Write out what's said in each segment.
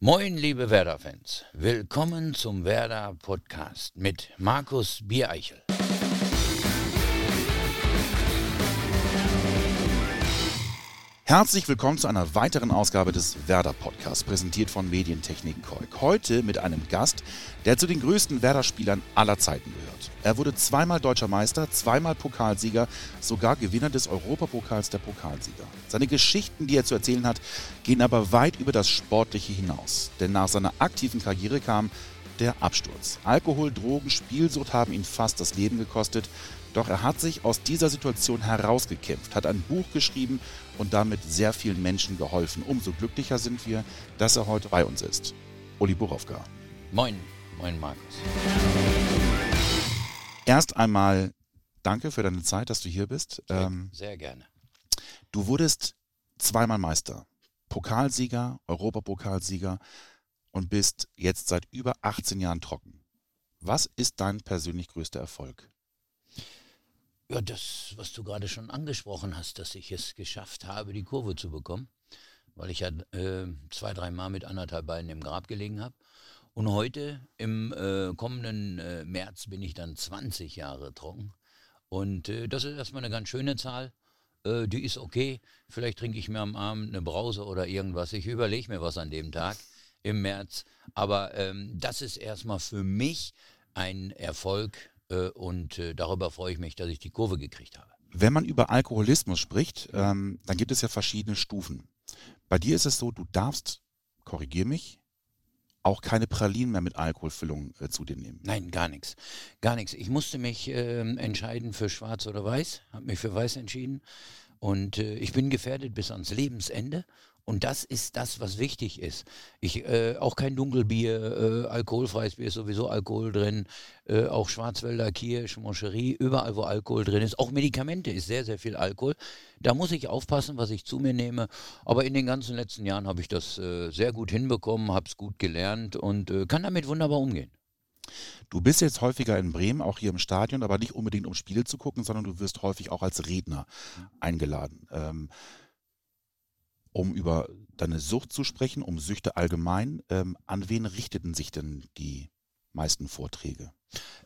Moin, liebe Werder-Fans. Willkommen zum Werder-Podcast mit Markus Biereichel. Herzlich willkommen zu einer weiteren Ausgabe des Werder Podcasts, präsentiert von Medientechnik Keuk. Heute mit einem Gast, der zu den größten Werder-Spielern aller Zeiten gehört. Er wurde zweimal deutscher Meister, zweimal Pokalsieger, sogar Gewinner des Europapokals der Pokalsieger. Seine Geschichten, die er zu erzählen hat, gehen aber weit über das Sportliche hinaus. Denn nach seiner aktiven Karriere kam der Absturz. Alkohol, Drogen, Spielsucht haben ihn fast das Leben gekostet. Doch er hat sich aus dieser Situation herausgekämpft, hat ein Buch geschrieben und damit sehr vielen Menschen geholfen. Umso glücklicher sind wir, dass er heute bei uns ist. Uli Borowka. Moin, moin Markus. Erst einmal danke für deine Zeit, dass du hier bist. Sehr, ähm, sehr gerne. Du wurdest zweimal Meister, Pokalsieger, Europapokalsieger und bist jetzt seit über 18 Jahren trocken. Was ist dein persönlich größter Erfolg? Ja, das, was du gerade schon angesprochen hast, dass ich es geschafft habe, die Kurve zu bekommen, weil ich ja äh, zwei, dreimal mit anderthalb Beinen im Grab gelegen habe. Und heute, im äh, kommenden äh, März, bin ich dann 20 Jahre trocken. Und äh, das ist erstmal eine ganz schöne Zahl. Äh, die ist okay. Vielleicht trinke ich mir am Abend eine Brause oder irgendwas. Ich überlege mir was an dem Tag im März. Aber ähm, das ist erstmal für mich ein Erfolg, und äh, darüber freue ich mich, dass ich die Kurve gekriegt habe. Wenn man über Alkoholismus spricht, ähm, dann gibt es ja verschiedene Stufen. Bei dir ist es so, du darfst, korrigier mich, auch keine Pralinen mehr mit Alkoholfüllung äh, zu dir nehmen. Nein, gar nichts. Gar nichts. Ich musste mich äh, entscheiden für schwarz oder weiß, habe mich für weiß entschieden. Und äh, ich bin gefährdet bis ans Lebensende. Und das ist das, was wichtig ist. Ich, äh, auch kein Dunkelbier, äh, alkoholfreies Bier ist sowieso Alkohol drin, äh, auch Schwarzwälder Kirsch, Moncherie, überall wo Alkohol drin ist. Auch Medikamente ist sehr, sehr viel Alkohol. Da muss ich aufpassen, was ich zu mir nehme. Aber in den ganzen letzten Jahren habe ich das äh, sehr gut hinbekommen, habe es gut gelernt und äh, kann damit wunderbar umgehen. Du bist jetzt häufiger in Bremen, auch hier im Stadion, aber nicht unbedingt um Spiele zu gucken, sondern du wirst häufig auch als Redner eingeladen. Ähm, um über deine Sucht zu sprechen, um Süchte allgemein. Ähm, an wen richteten sich denn die meisten Vorträge?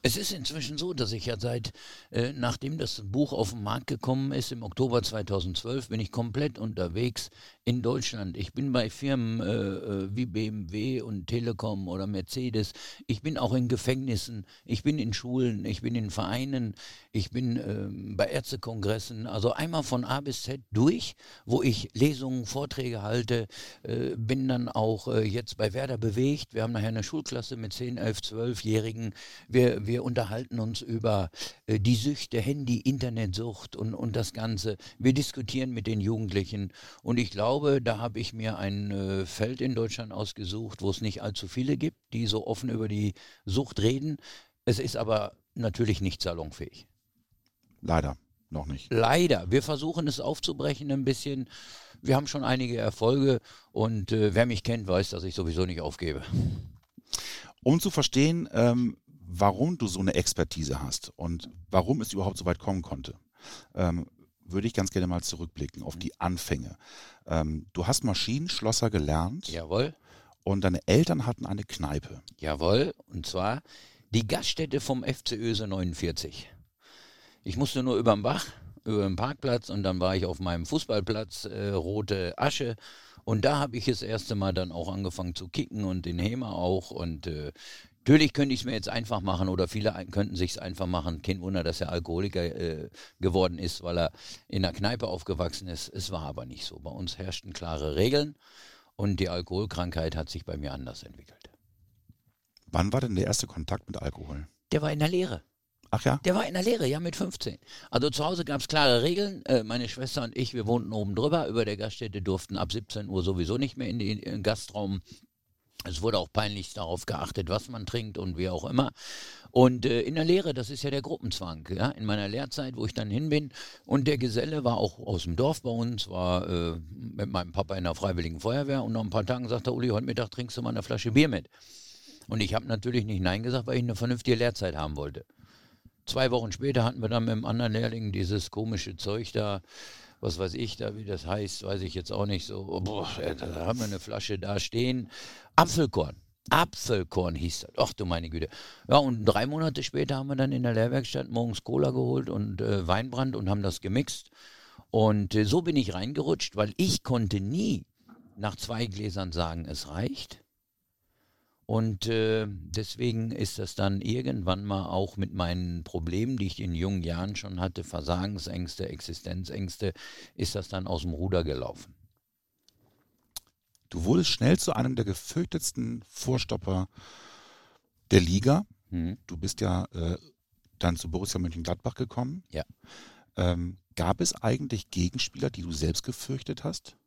Es ist inzwischen so, dass ich ja seit, äh, nachdem das Buch auf den Markt gekommen ist, im Oktober 2012, bin ich komplett unterwegs in Deutschland. Ich bin bei Firmen äh, äh wie BMW und Telekom oder Mercedes. Ich bin auch in Gefängnissen. Ich bin in Schulen. Ich bin in Vereinen. Ich bin äh, bei Ärztekongressen. Also einmal von A bis Z durch, wo ich Lesungen, Vorträge halte. Äh, bin dann auch äh, jetzt bei Werder bewegt. Wir haben nachher eine Schulklasse mit 10, 11, 12-Jährigen wir, wir unterhalten uns über äh, die Süchte, Handy, Internetsucht und, und das Ganze. Wir diskutieren mit den Jugendlichen. Und ich glaube, da habe ich mir ein äh, Feld in Deutschland ausgesucht, wo es nicht allzu viele gibt, die so offen über die Sucht reden. Es ist aber natürlich nicht salonfähig. Leider noch nicht. Leider. Wir versuchen es aufzubrechen ein bisschen. Wir haben schon einige Erfolge und äh, wer mich kennt, weiß, dass ich sowieso nicht aufgebe. Um zu verstehen, ähm, warum du so eine Expertise hast und warum es überhaupt so weit kommen konnte, ähm, würde ich ganz gerne mal zurückblicken auf die Anfänge. Ähm, du hast Maschinenschlosser gelernt. Jawohl. Und deine Eltern hatten eine Kneipe. Jawohl. Und zwar die Gaststätte vom FC Öse 49. Ich musste nur über den Bach, über den Parkplatz und dann war ich auf meinem Fußballplatz, äh, rote Asche. Und da habe ich das erste Mal dann auch angefangen zu kicken und den Hema auch. Und äh, Natürlich könnte ich es mir jetzt einfach machen oder viele könnten sich es einfach machen. Kein Wunder, dass er Alkoholiker äh, geworden ist, weil er in der Kneipe aufgewachsen ist. Es war aber nicht so. Bei uns herrschten klare Regeln und die Alkoholkrankheit hat sich bei mir anders entwickelt. Wann war denn der erste Kontakt mit Alkohol? Der war in der Lehre. Ach ja? Der war in der Lehre, ja, mit 15. Also zu Hause gab es klare Regeln. Äh, meine Schwester und ich, wir wohnten oben drüber. Über der Gaststätte durften ab 17 Uhr sowieso nicht mehr in den Gastraum es wurde auch peinlich darauf geachtet, was man trinkt und wie auch immer. Und äh, in der Lehre, das ist ja der Gruppenzwang, ja, in meiner Lehrzeit, wo ich dann hin bin. Und der Geselle war auch aus dem Dorf bei uns, war äh, mit meinem Papa in der Freiwilligen Feuerwehr. Und nach ein paar Tagen sagte er, Uli, heute Mittag trinkst du mal eine Flasche Bier mit. Und ich habe natürlich nicht Nein gesagt, weil ich eine vernünftige Lehrzeit haben wollte. Zwei Wochen später hatten wir dann mit einem anderen Lehrling dieses komische Zeug da, was weiß ich da, wie das heißt, weiß ich jetzt auch nicht so. Boah, da haben wir eine Flasche da stehen. Apfelkorn. Apfelkorn hieß das. Ach du meine Güte. Ja, und drei Monate später haben wir dann in der Lehrwerkstatt morgens Cola geholt und äh, Weinbrand und haben das gemixt. Und äh, so bin ich reingerutscht, weil ich konnte nie nach zwei Gläsern sagen, es reicht. Und äh, deswegen ist das dann irgendwann mal auch mit meinen Problemen, die ich in jungen Jahren schon hatte, Versagensängste, Existenzängste, ist das dann aus dem Ruder gelaufen. Du wurdest schnell zu einem der gefürchtetsten Vorstopper der Liga. Mhm. Du bist ja äh, dann zu Borussia Mönchengladbach gekommen. Ja. Ähm, gab es eigentlich Gegenspieler, die du selbst gefürchtet hast?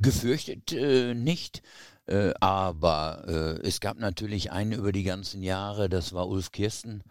Gefürchtet äh, nicht. Äh, aber äh, es gab natürlich einen über die ganzen Jahre, das war Ulf Kirsten.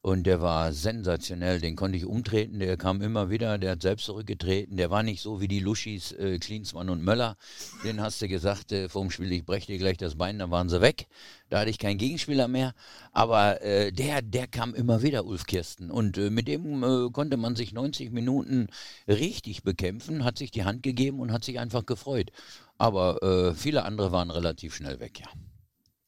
Und der war sensationell, den konnte ich umtreten, der kam immer wieder, der hat selbst zurückgetreten, der war nicht so wie die Luschis, äh, Klinsmann und Möller. Den hast du gesagt, äh, vorm Spiel, ich breche dir gleich das Bein, dann waren sie weg. Da hatte ich keinen Gegenspieler mehr. Aber äh, der, der kam immer wieder, Ulf Kirsten. Und äh, mit dem äh, konnte man sich 90 Minuten richtig bekämpfen, hat sich die Hand gegeben und hat sich einfach gefreut. Aber äh, viele andere waren relativ schnell weg, ja.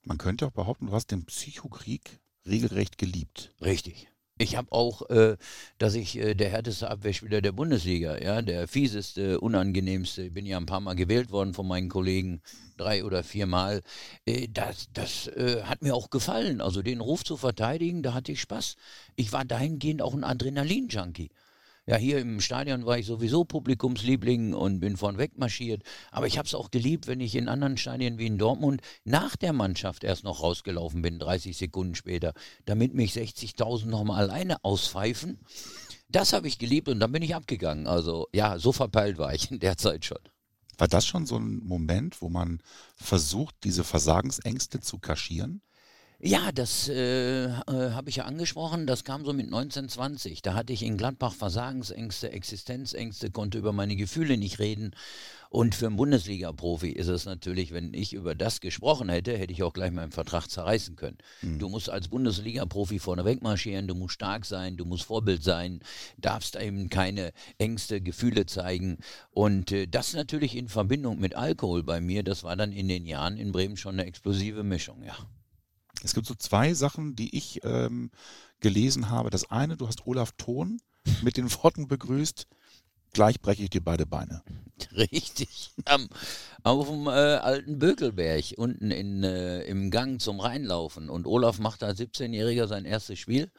Man könnte auch behaupten, du hast den Psychokrieg regelrecht geliebt. Richtig. Ich habe auch, äh, dass ich äh, der härteste Abwehrspieler der Bundesliga, ja, der fieseste, unangenehmste, ich bin ja ein paar Mal gewählt worden von meinen Kollegen, drei oder vier Mal. Äh, das das äh, hat mir auch gefallen. Also den Ruf zu verteidigen, da hatte ich Spaß. Ich war dahingehend auch ein Adrenalin-Junkie. Ja, hier im Stadion war ich sowieso Publikumsliebling und bin vornweg marschiert. Aber ich habe es auch geliebt, wenn ich in anderen Stadien wie in Dortmund nach der Mannschaft erst noch rausgelaufen bin, 30 Sekunden später, damit mich 60.000 nochmal alleine auspfeifen. Das habe ich geliebt und dann bin ich abgegangen. Also ja, so verpeilt war ich in der Zeit schon. War das schon so ein Moment, wo man versucht, diese Versagensängste zu kaschieren? Ja, das äh, äh, habe ich ja angesprochen. Das kam so mit 1920. Da hatte ich in Gladbach Versagensängste, Existenzängste, konnte über meine Gefühle nicht reden. Und für einen Bundesliga-Profi ist es natürlich, wenn ich über das gesprochen hätte, hätte ich auch gleich meinen Vertrag zerreißen können. Mhm. Du musst als Bundesliga-Profi vorneweg marschieren, du musst stark sein, du musst Vorbild sein, darfst eben keine Ängste, Gefühle zeigen. Und äh, das natürlich in Verbindung mit Alkohol bei mir, das war dann in den Jahren in Bremen schon eine explosive Mischung, ja. Es gibt so zwei Sachen, die ich ähm, gelesen habe. Das eine, du hast Olaf Thon mit den Worten begrüßt, gleich breche ich dir beide Beine. Richtig. Am, auf dem äh, alten Bökelberg, unten in, äh, im Gang zum Reinlaufen. Und Olaf macht als 17-Jähriger sein erstes Spiel.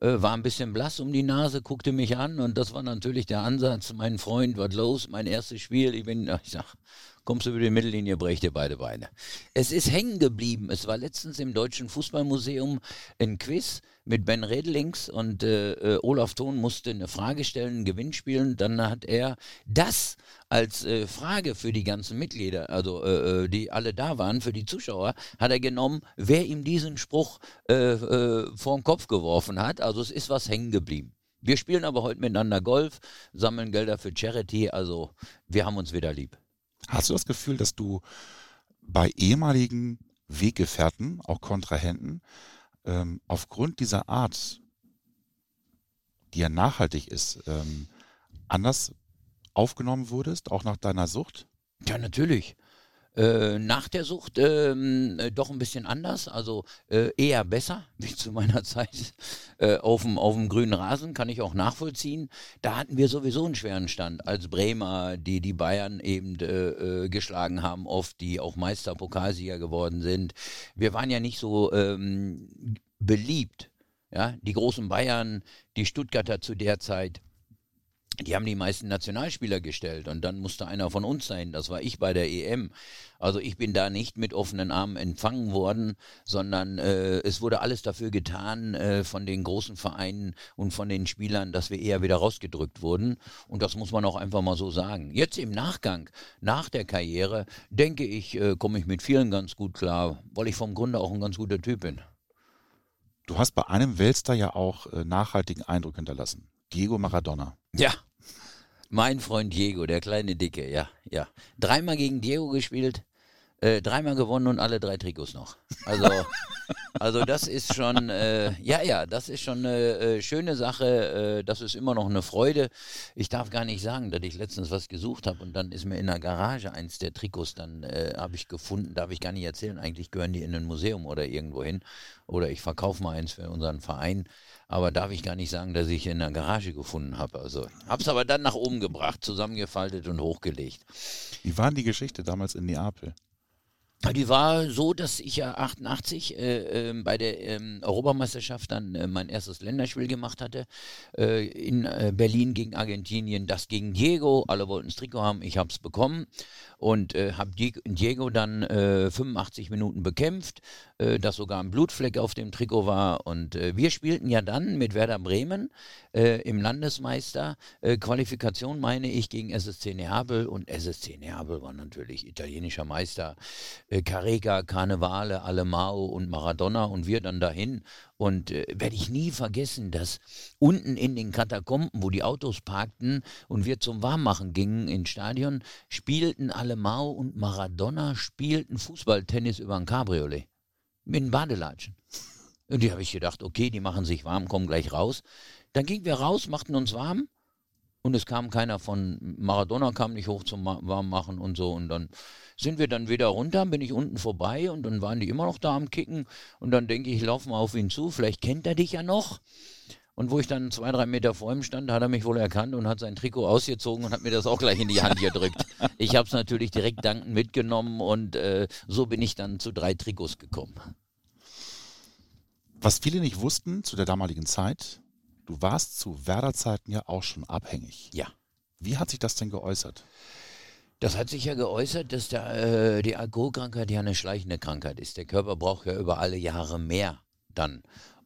Äh, war ein bisschen blass um die Nase, guckte mich an und das war natürlich der Ansatz. Mein Freund, was los? Mein erstes Spiel. Ich bin, ich sag, kommst du über die Mittellinie, brech dir beide Beine. Es ist hängen geblieben. Es war letztens im Deutschen Fußballmuseum ein Quiz mit Ben Redlings und äh, äh, Olaf Thon musste eine Frage stellen, ein Gewinn spielen. Dann hat er das als äh, Frage für die ganzen Mitglieder, also äh, äh die alle da waren, für die Zuschauer, hat er genommen, wer ihm diesen Spruch äh, vor den Kopf geworfen hat. Also es ist was hängen geblieben. Wir spielen aber heute miteinander Golf, sammeln Gelder für Charity, also wir haben uns wieder lieb. Hast du das Gefühl, dass du bei ehemaligen Weggefährten, auch Kontrahenten, ähm, aufgrund dieser Art, die ja nachhaltig ist, ähm, anders aufgenommen wurdest, auch nach deiner Sucht? Ja, natürlich. Äh, nach der Sucht ähm, äh, doch ein bisschen anders, also äh, eher besser, wie zu meiner Zeit. Äh, auf dem grünen Rasen kann ich auch nachvollziehen. Da hatten wir sowieso einen schweren Stand als Bremer, die die Bayern eben geschlagen haben, oft, die auch Meister, Pokalsieger geworden sind. Wir waren ja nicht so ähm, beliebt. Ja, die großen Bayern, die Stuttgarter zu der Zeit die haben die meisten Nationalspieler gestellt und dann musste einer von uns sein. Das war ich bei der EM. Also ich bin da nicht mit offenen Armen empfangen worden, sondern äh, es wurde alles dafür getan äh, von den großen Vereinen und von den Spielern, dass wir eher wieder rausgedrückt wurden. Und das muss man auch einfach mal so sagen. Jetzt im Nachgang, nach der Karriere, denke ich, äh, komme ich mit vielen ganz gut klar, weil ich vom Grunde auch ein ganz guter Typ bin. Du hast bei einem Weltstar ja auch äh, nachhaltigen Eindruck hinterlassen. Diego Maradona. Ja, mein Freund Diego, der kleine Dicke, ja, ja. Dreimal gegen Diego gespielt. Äh, dreimal gewonnen und alle drei Trikots noch. Also, also das ist schon, äh, ja, ja, das ist schon eine äh, schöne Sache. Äh, das ist immer noch eine Freude. Ich darf gar nicht sagen, dass ich letztens was gesucht habe und dann ist mir in der Garage eins der Trikots, dann äh, habe ich gefunden, darf ich gar nicht erzählen. Eigentlich gehören die in ein Museum oder irgendwo hin. Oder ich verkaufe mal eins für unseren Verein. Aber darf ich gar nicht sagen, dass ich in der Garage gefunden habe. Also habe es aber dann nach oben gebracht, zusammengefaltet und hochgelegt. Wie war die Geschichte damals in Neapel? Die war so, dass ich ja 88 äh, äh, bei der ähm, Europameisterschaft dann äh, mein erstes Länderspiel gemacht hatte äh, in äh, Berlin gegen Argentinien. Das gegen Diego. Alle wollten das Trikot haben. Ich habe es bekommen und äh, habe Diego dann 85 Minuten bekämpft, dass sogar ein Blutfleck auf dem Trikot war. Und wir spielten ja dann mit Werder Bremen im Landesmeister Qualifikation, meine ich, gegen SSC Neapel. Und SSC Neapel war natürlich italienischer Meister äh, Carrega, Carnevale, Alemao und Maradona und wir dann dahin. Und äh, werde ich nie vergessen, dass unten in den Katakomben, wo die Autos parkten und wir zum Warmmachen gingen ins Stadion, spielten Alemao und Maradona spielten Fußballtennis über ein Cabriolet. Mit Badelatschen. Und die habe ich gedacht, okay, die machen sich warm, kommen gleich raus. Dann gingen wir raus, machten uns warm und es kam keiner von Maradona kam nicht hoch zum Warmmachen und so und dann sind wir dann wieder runter, bin ich unten vorbei und dann waren die immer noch da am Kicken und dann denke ich, ich laufe mal auf ihn zu, vielleicht kennt er dich ja noch. Und wo ich dann zwei, drei Meter vor ihm stand, hat er mich wohl erkannt und hat sein Trikot ausgezogen und hat mir das auch gleich in die Hand gedrückt. Ich habe es natürlich direkt dankend mitgenommen und äh, so bin ich dann zu drei Trikots gekommen. Was viele nicht wussten zu der damaligen Zeit, du warst zu Werder-Zeiten ja auch schon abhängig. Ja. Wie hat sich das denn geäußert? Das hat sich ja geäußert, dass der, äh, die Alkoholkrankheit ja eine schleichende Krankheit ist. Der Körper braucht ja über alle Jahre mehr dann.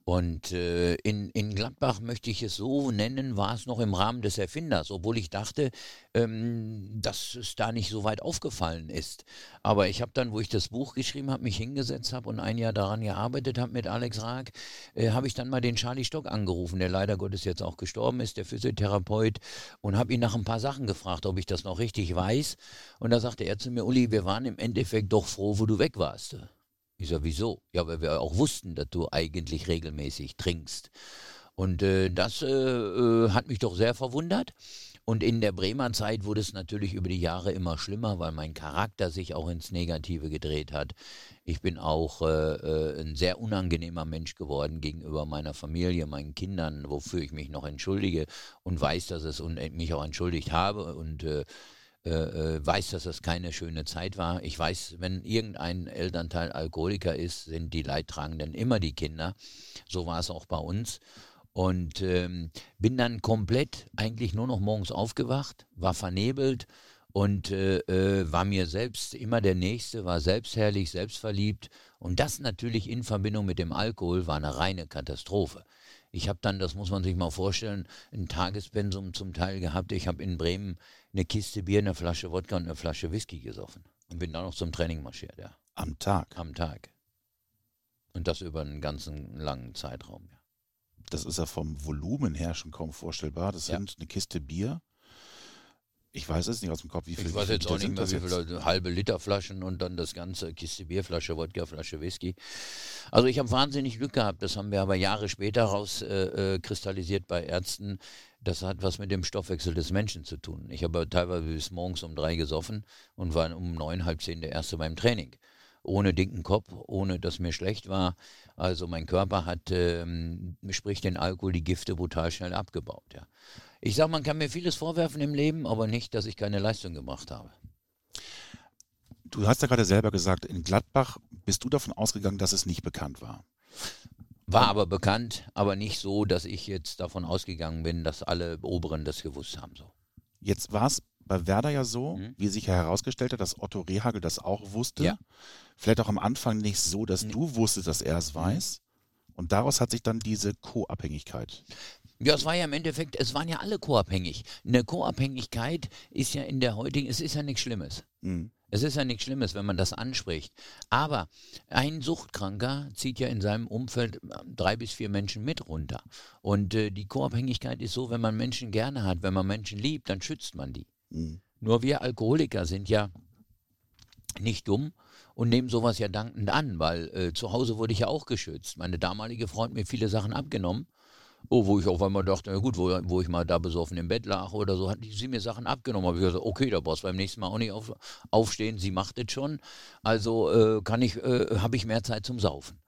Und äh, in, in Gladbach möchte ich es so nennen, war es noch im Rahmen des Erfinders, obwohl ich dachte, ähm, dass es da nicht so weit aufgefallen ist. Aber ich habe dann, wo ich das Buch geschrieben habe, mich hingesetzt habe und ein Jahr daran gearbeitet habe mit Alex Raag, äh, habe ich dann mal den Charlie Stock angerufen, der leider Gottes jetzt auch gestorben ist, der Physiotherapeut, und habe ihn nach ein paar Sachen gefragt, ob ich das noch richtig weiß. Und da sagte er zu mir, Uli, wir waren im Endeffekt doch froh, wo du weg warst. Ich sage, wieso? Ja, weil wir auch wussten, dass du eigentlich regelmäßig trinkst. Und äh, das äh, äh, hat mich doch sehr verwundert. Und in der Bremer Zeit wurde es natürlich über die Jahre immer schlimmer, weil mein Charakter sich auch ins Negative gedreht hat. Ich bin auch äh, äh ein sehr unangenehmer Mensch geworden gegenüber meiner Familie, meinen Kindern, wofür ich mich noch entschuldige und weiß, dass es und mich auch entschuldigt habe. Und äh, äh, weiß, dass das keine schöne Zeit war. Ich weiß, wenn irgendein Elternteil Alkoholiker ist, sind die Leidtragenden immer die Kinder. So war es auch bei uns. Und ähm, bin dann komplett eigentlich nur noch morgens aufgewacht, war vernebelt und äh, äh, war mir selbst immer der Nächste, war selbstherrlich, selbstverliebt. Und das natürlich in Verbindung mit dem Alkohol war eine reine Katastrophe. Ich habe dann, das muss man sich mal vorstellen, ein Tagespensum zum Teil gehabt. Ich habe in Bremen eine Kiste Bier, eine Flasche Wodka und eine Flasche Whisky gesoffen. Und bin dann noch zum Training marschiert, ja. Am Tag? Am Tag. Und das über einen ganzen langen Zeitraum, ja. Das ist ja vom Volumen her schon kaum vorstellbar. Das ja. sind eine Kiste Bier, ich weiß es nicht aus dem Kopf, wie viel. Ich weiß jetzt auch nicht mehr, wie viele halbe Liter Flaschen und dann das ganze Kiste Bierflasche, Wodka, Flasche Whisky. Also ich habe wahnsinnig Glück gehabt. Das haben wir aber Jahre später rauskristallisiert äh, äh bei Ärzten. Das hat was mit dem Stoffwechsel des Menschen zu tun. Ich habe teilweise bis morgens um drei gesoffen und war um neun, halb zehn der Erste beim Training. Ohne dicken Kopf, ohne dass mir schlecht war. Also mein Körper hat, ähm, sprich den Alkohol, die Gifte brutal schnell abgebaut. Ja. Ich sage, man kann mir vieles vorwerfen im Leben, aber nicht, dass ich keine Leistung gebracht habe. Du hast ja gerade selber gesagt, in Gladbach bist du davon ausgegangen, dass es nicht bekannt war. War aber bekannt, aber nicht so, dass ich jetzt davon ausgegangen bin, dass alle Oberen das gewusst haben. So. Jetzt war es bei Werder ja so, mhm. wie sich ja herausgestellt hat, dass Otto Rehagel das auch wusste. Ja. Vielleicht auch am Anfang nicht so, dass nee. du wusstest, dass er es mhm. weiß. Und daraus hat sich dann diese Co-Abhängigkeit. Ja, es war ja im Endeffekt, es waren ja alle co-abhängig. Eine Co-Abhängigkeit ist ja in der heutigen, es ist ja nichts Schlimmes. Mhm. Es ist ja nichts Schlimmes, wenn man das anspricht. Aber ein Suchtkranker zieht ja in seinem Umfeld äh, drei bis vier Menschen mit runter. Und äh, die Co-Abhängigkeit ist so, wenn man Menschen gerne hat, wenn man Menschen liebt, dann schützt man die. Mhm. Nur wir Alkoholiker sind ja nicht dumm und nehme sowas ja dankend an, weil äh, zu Hause wurde ich ja auch geschützt. Meine damalige Freund mir viele Sachen abgenommen. Oh, wo ich auf einmal dachte, na gut, wo, wo ich mal da besoffen im Bett lag oder so, hat sie mir Sachen abgenommen. Habe ich gesagt, okay, da brauchst du beim nächsten Mal auch nicht auf, aufstehen, sie macht es schon. Also äh, kann ich, äh, habe ich mehr Zeit zum Saufen.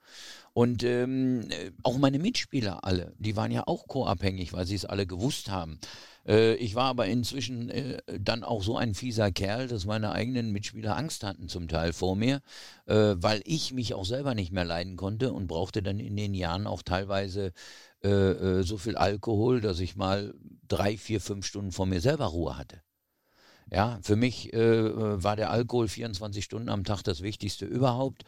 Und ähm, äh, auch meine Mitspieler alle, die waren ja auch co-abhängig, weil sie es alle gewusst haben. Äh, ich war aber inzwischen äh, dann auch so ein fieser Kerl, dass meine eigenen Mitspieler Angst hatten zum Teil vor mir, äh, weil ich mich auch selber nicht mehr leiden konnte und brauchte dann in den Jahren auch teilweise äh, äh, so viel Alkohol, dass ich mal drei, vier, fünf Stunden vor mir selber Ruhe hatte. Ja, für mich äh, war der Alkohol 24 Stunden am Tag das Wichtigste überhaupt.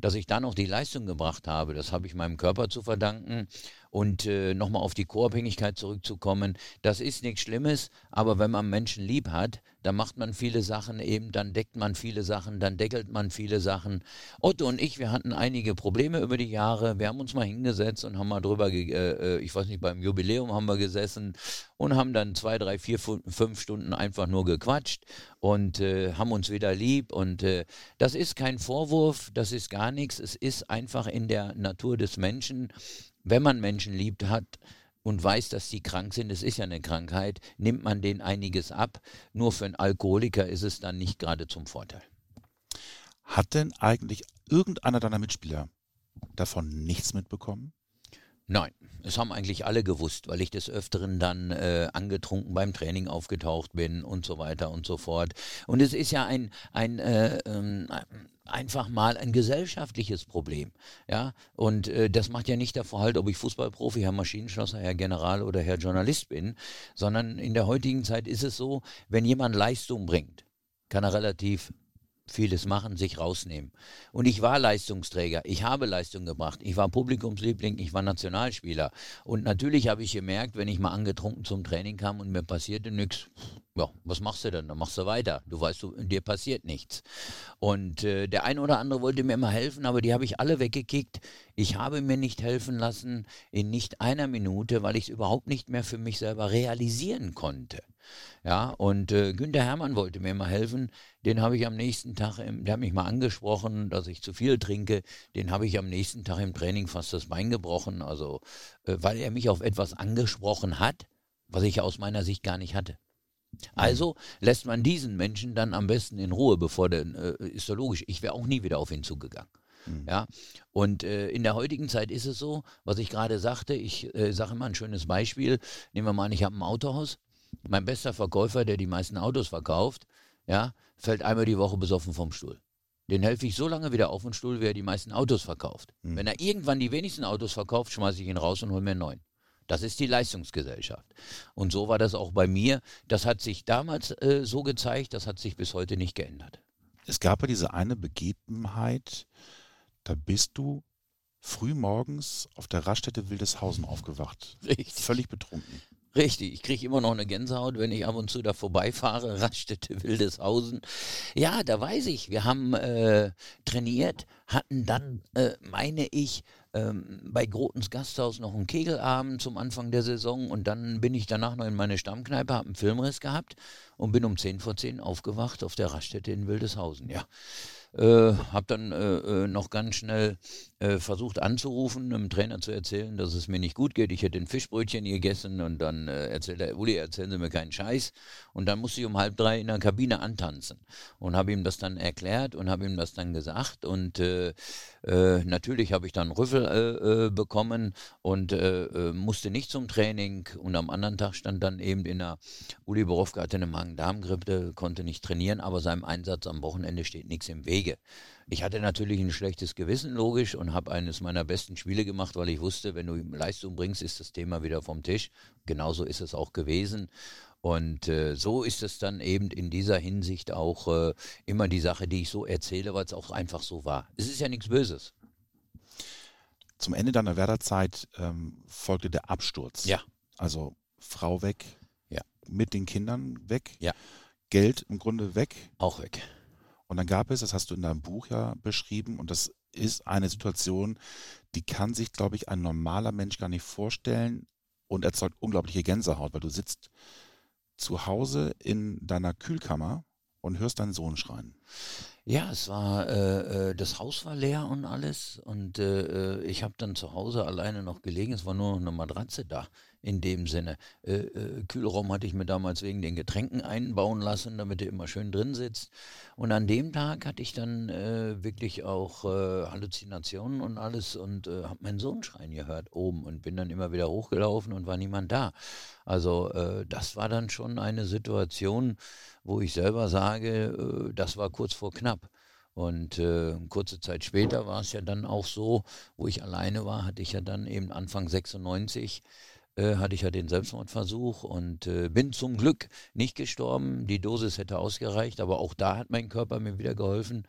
Dass ich dann noch die Leistung gebracht habe, das habe ich meinem Körper zu verdanken. Und äh, nochmal auf die Co-Abhängigkeit zurückzukommen, das ist nichts Schlimmes, aber wenn man Menschen lieb hat, dann macht man viele Sachen eben, dann deckt man viele Sachen, dann deckelt man viele Sachen. Otto und ich, wir hatten einige Probleme über die Jahre. Wir haben uns mal hingesetzt und haben mal drüber, äh, äh, ich weiß nicht, beim Jubiläum haben wir gesessen und haben dann zwei, drei, vier, fünf Stunden einfach nur gequatscht und äh, haben uns wieder lieb. Und äh, das ist kein Vorwurf, das ist gar nichts. Es ist einfach in der Natur des Menschen wenn man Menschen liebt hat und weiß, dass sie krank sind, es ist ja eine Krankheit, nimmt man denen einiges ab. Nur für einen Alkoholiker ist es dann nicht gerade zum Vorteil. Hat denn eigentlich irgendeiner deiner Mitspieler davon nichts mitbekommen? Nein, es haben eigentlich alle gewusst, weil ich des Öfteren dann äh, angetrunken beim Training aufgetaucht bin und so weiter und so fort. Und es ist ja ein, ein äh, äh, einfach mal ein gesellschaftliches Problem. Ja, und äh, das macht ja nicht der Verhalt, ob ich Fußballprofi, Herr Maschinenschlosser, Herr General oder Herr Journalist bin, sondern in der heutigen Zeit ist es so, wenn jemand Leistung bringt, kann er relativ vieles machen, sich rausnehmen. Und ich war Leistungsträger, ich habe Leistung gebracht, ich war Publikumsliebling, ich war Nationalspieler. Und natürlich habe ich gemerkt, wenn ich mal angetrunken zum Training kam und mir passierte nichts, ja, was machst du denn? Dann machst du weiter. Du weißt, du, dir passiert nichts. Und äh, der ein oder andere wollte mir immer helfen, aber die habe ich alle weggekickt. Ich habe mir nicht helfen lassen in nicht einer Minute, weil ich es überhaupt nicht mehr für mich selber realisieren konnte. Ja, und äh, Günther Hermann wollte mir mal helfen. Den habe ich am nächsten Tag, im, der hat mich mal angesprochen, dass ich zu viel trinke. Den habe ich am nächsten Tag im Training fast das Bein gebrochen. Also, äh, weil er mich auf etwas angesprochen hat, was ich aus meiner Sicht gar nicht hatte. Also lässt man diesen Menschen dann am besten in Ruhe, bevor der, äh, ist doch logisch, ich wäre auch nie wieder auf ihn zugegangen. Mhm. Ja, und äh, in der heutigen Zeit ist es so, was ich gerade sagte, ich äh, sage immer ein schönes Beispiel. Nehmen wir mal an, ich habe ein Autohaus mein bester Verkäufer, der die meisten Autos verkauft, ja, fällt einmal die Woche besoffen vom Stuhl. Den helfe ich so lange wieder auf den Stuhl, wie er die meisten Autos verkauft. Mhm. Wenn er irgendwann die wenigsten Autos verkauft, schmeiße ich ihn raus und hole mir einen neuen. Das ist die Leistungsgesellschaft. Und so war das auch bei mir. Das hat sich damals äh, so gezeigt, das hat sich bis heute nicht geändert. Es gab ja diese eine Begebenheit, da bist du früh morgens auf der Raststätte Wildeshausen aufgewacht. Richtig. Völlig betrunken. Richtig, ich kriege immer noch eine Gänsehaut, wenn ich ab und zu da vorbeifahre, Raststätte Wildeshausen. Ja, da weiß ich, wir haben äh, trainiert, hatten dann, äh, meine ich, ähm, bei Grotens Gasthaus noch einen Kegelabend zum Anfang der Saison und dann bin ich danach noch in meine Stammkneipe, habe einen Filmriss gehabt und bin um 10 vor 10 aufgewacht auf der Raststätte in Wildeshausen, ja. Äh, habe dann äh, äh, noch ganz schnell äh, versucht anzurufen, einem Trainer zu erzählen, dass es mir nicht gut geht. Ich hätte ein Fischbrötchen gegessen und dann äh, erzählt er, Uli, erzählen Sie mir keinen Scheiß. Und dann musste ich um halb drei in der Kabine antanzen und habe ihm das dann erklärt und habe ihm das dann gesagt. Und äh, natürlich habe ich dann Rüffel bekommen und musste nicht zum Training. Und am anderen Tag stand dann eben in der Uli Borowka hatte eine Magen-Darm-Grippe, konnte nicht trainieren, aber seinem Einsatz am Wochenende steht nichts im Weg. Wege. Ich hatte natürlich ein schlechtes Gewissen, logisch, und habe eines meiner besten Spiele gemacht, weil ich wusste, wenn du Leistung bringst, ist das Thema wieder vom Tisch. Genauso ist es auch gewesen. Und äh, so ist es dann eben in dieser Hinsicht auch äh, immer die Sache, die ich so erzähle, weil es auch einfach so war. Es ist ja nichts Böses. Zum Ende deiner Werderzeit ähm, folgte der Absturz. Ja. Also Frau weg. Ja. Mit den Kindern weg. Ja. Geld im Grunde weg. Auch weg. Und dann gab es, das hast du in deinem Buch ja beschrieben, und das ist eine Situation, die kann sich, glaube ich, ein normaler Mensch gar nicht vorstellen und erzeugt unglaubliche Gänsehaut, weil du sitzt zu Hause in deiner Kühlkammer und hörst deinen Sohn schreien. Ja, es war, äh, äh, das Haus war leer und alles und äh, äh ich habe dann zu Hause alleine noch gelegen. Es war nur noch eine Matratze da in dem Sinne. Äh, äh, Kühlraum hatte ich mir damals wegen den Getränken einbauen lassen, damit er immer schön drin sitzt. Und an dem Tag hatte ich dann wirklich auch Halluzinationen und alles und habe meinen Sohn schreien gehört oben und bin dann immer wieder hochgelaufen und war niemand da. Also das war dann schon eine Situation, wo ich selber sage, das war kurz vor knapp. Und äh, kurze Zeit später war es ja dann auch so, wo ich alleine war, hatte ich ja dann eben Anfang 96 äh, hatte ich ja den Selbstmordversuch und äh, bin zum Glück nicht gestorben. Die Dosis hätte ausgereicht, aber auch da hat mein Körper mir wieder geholfen.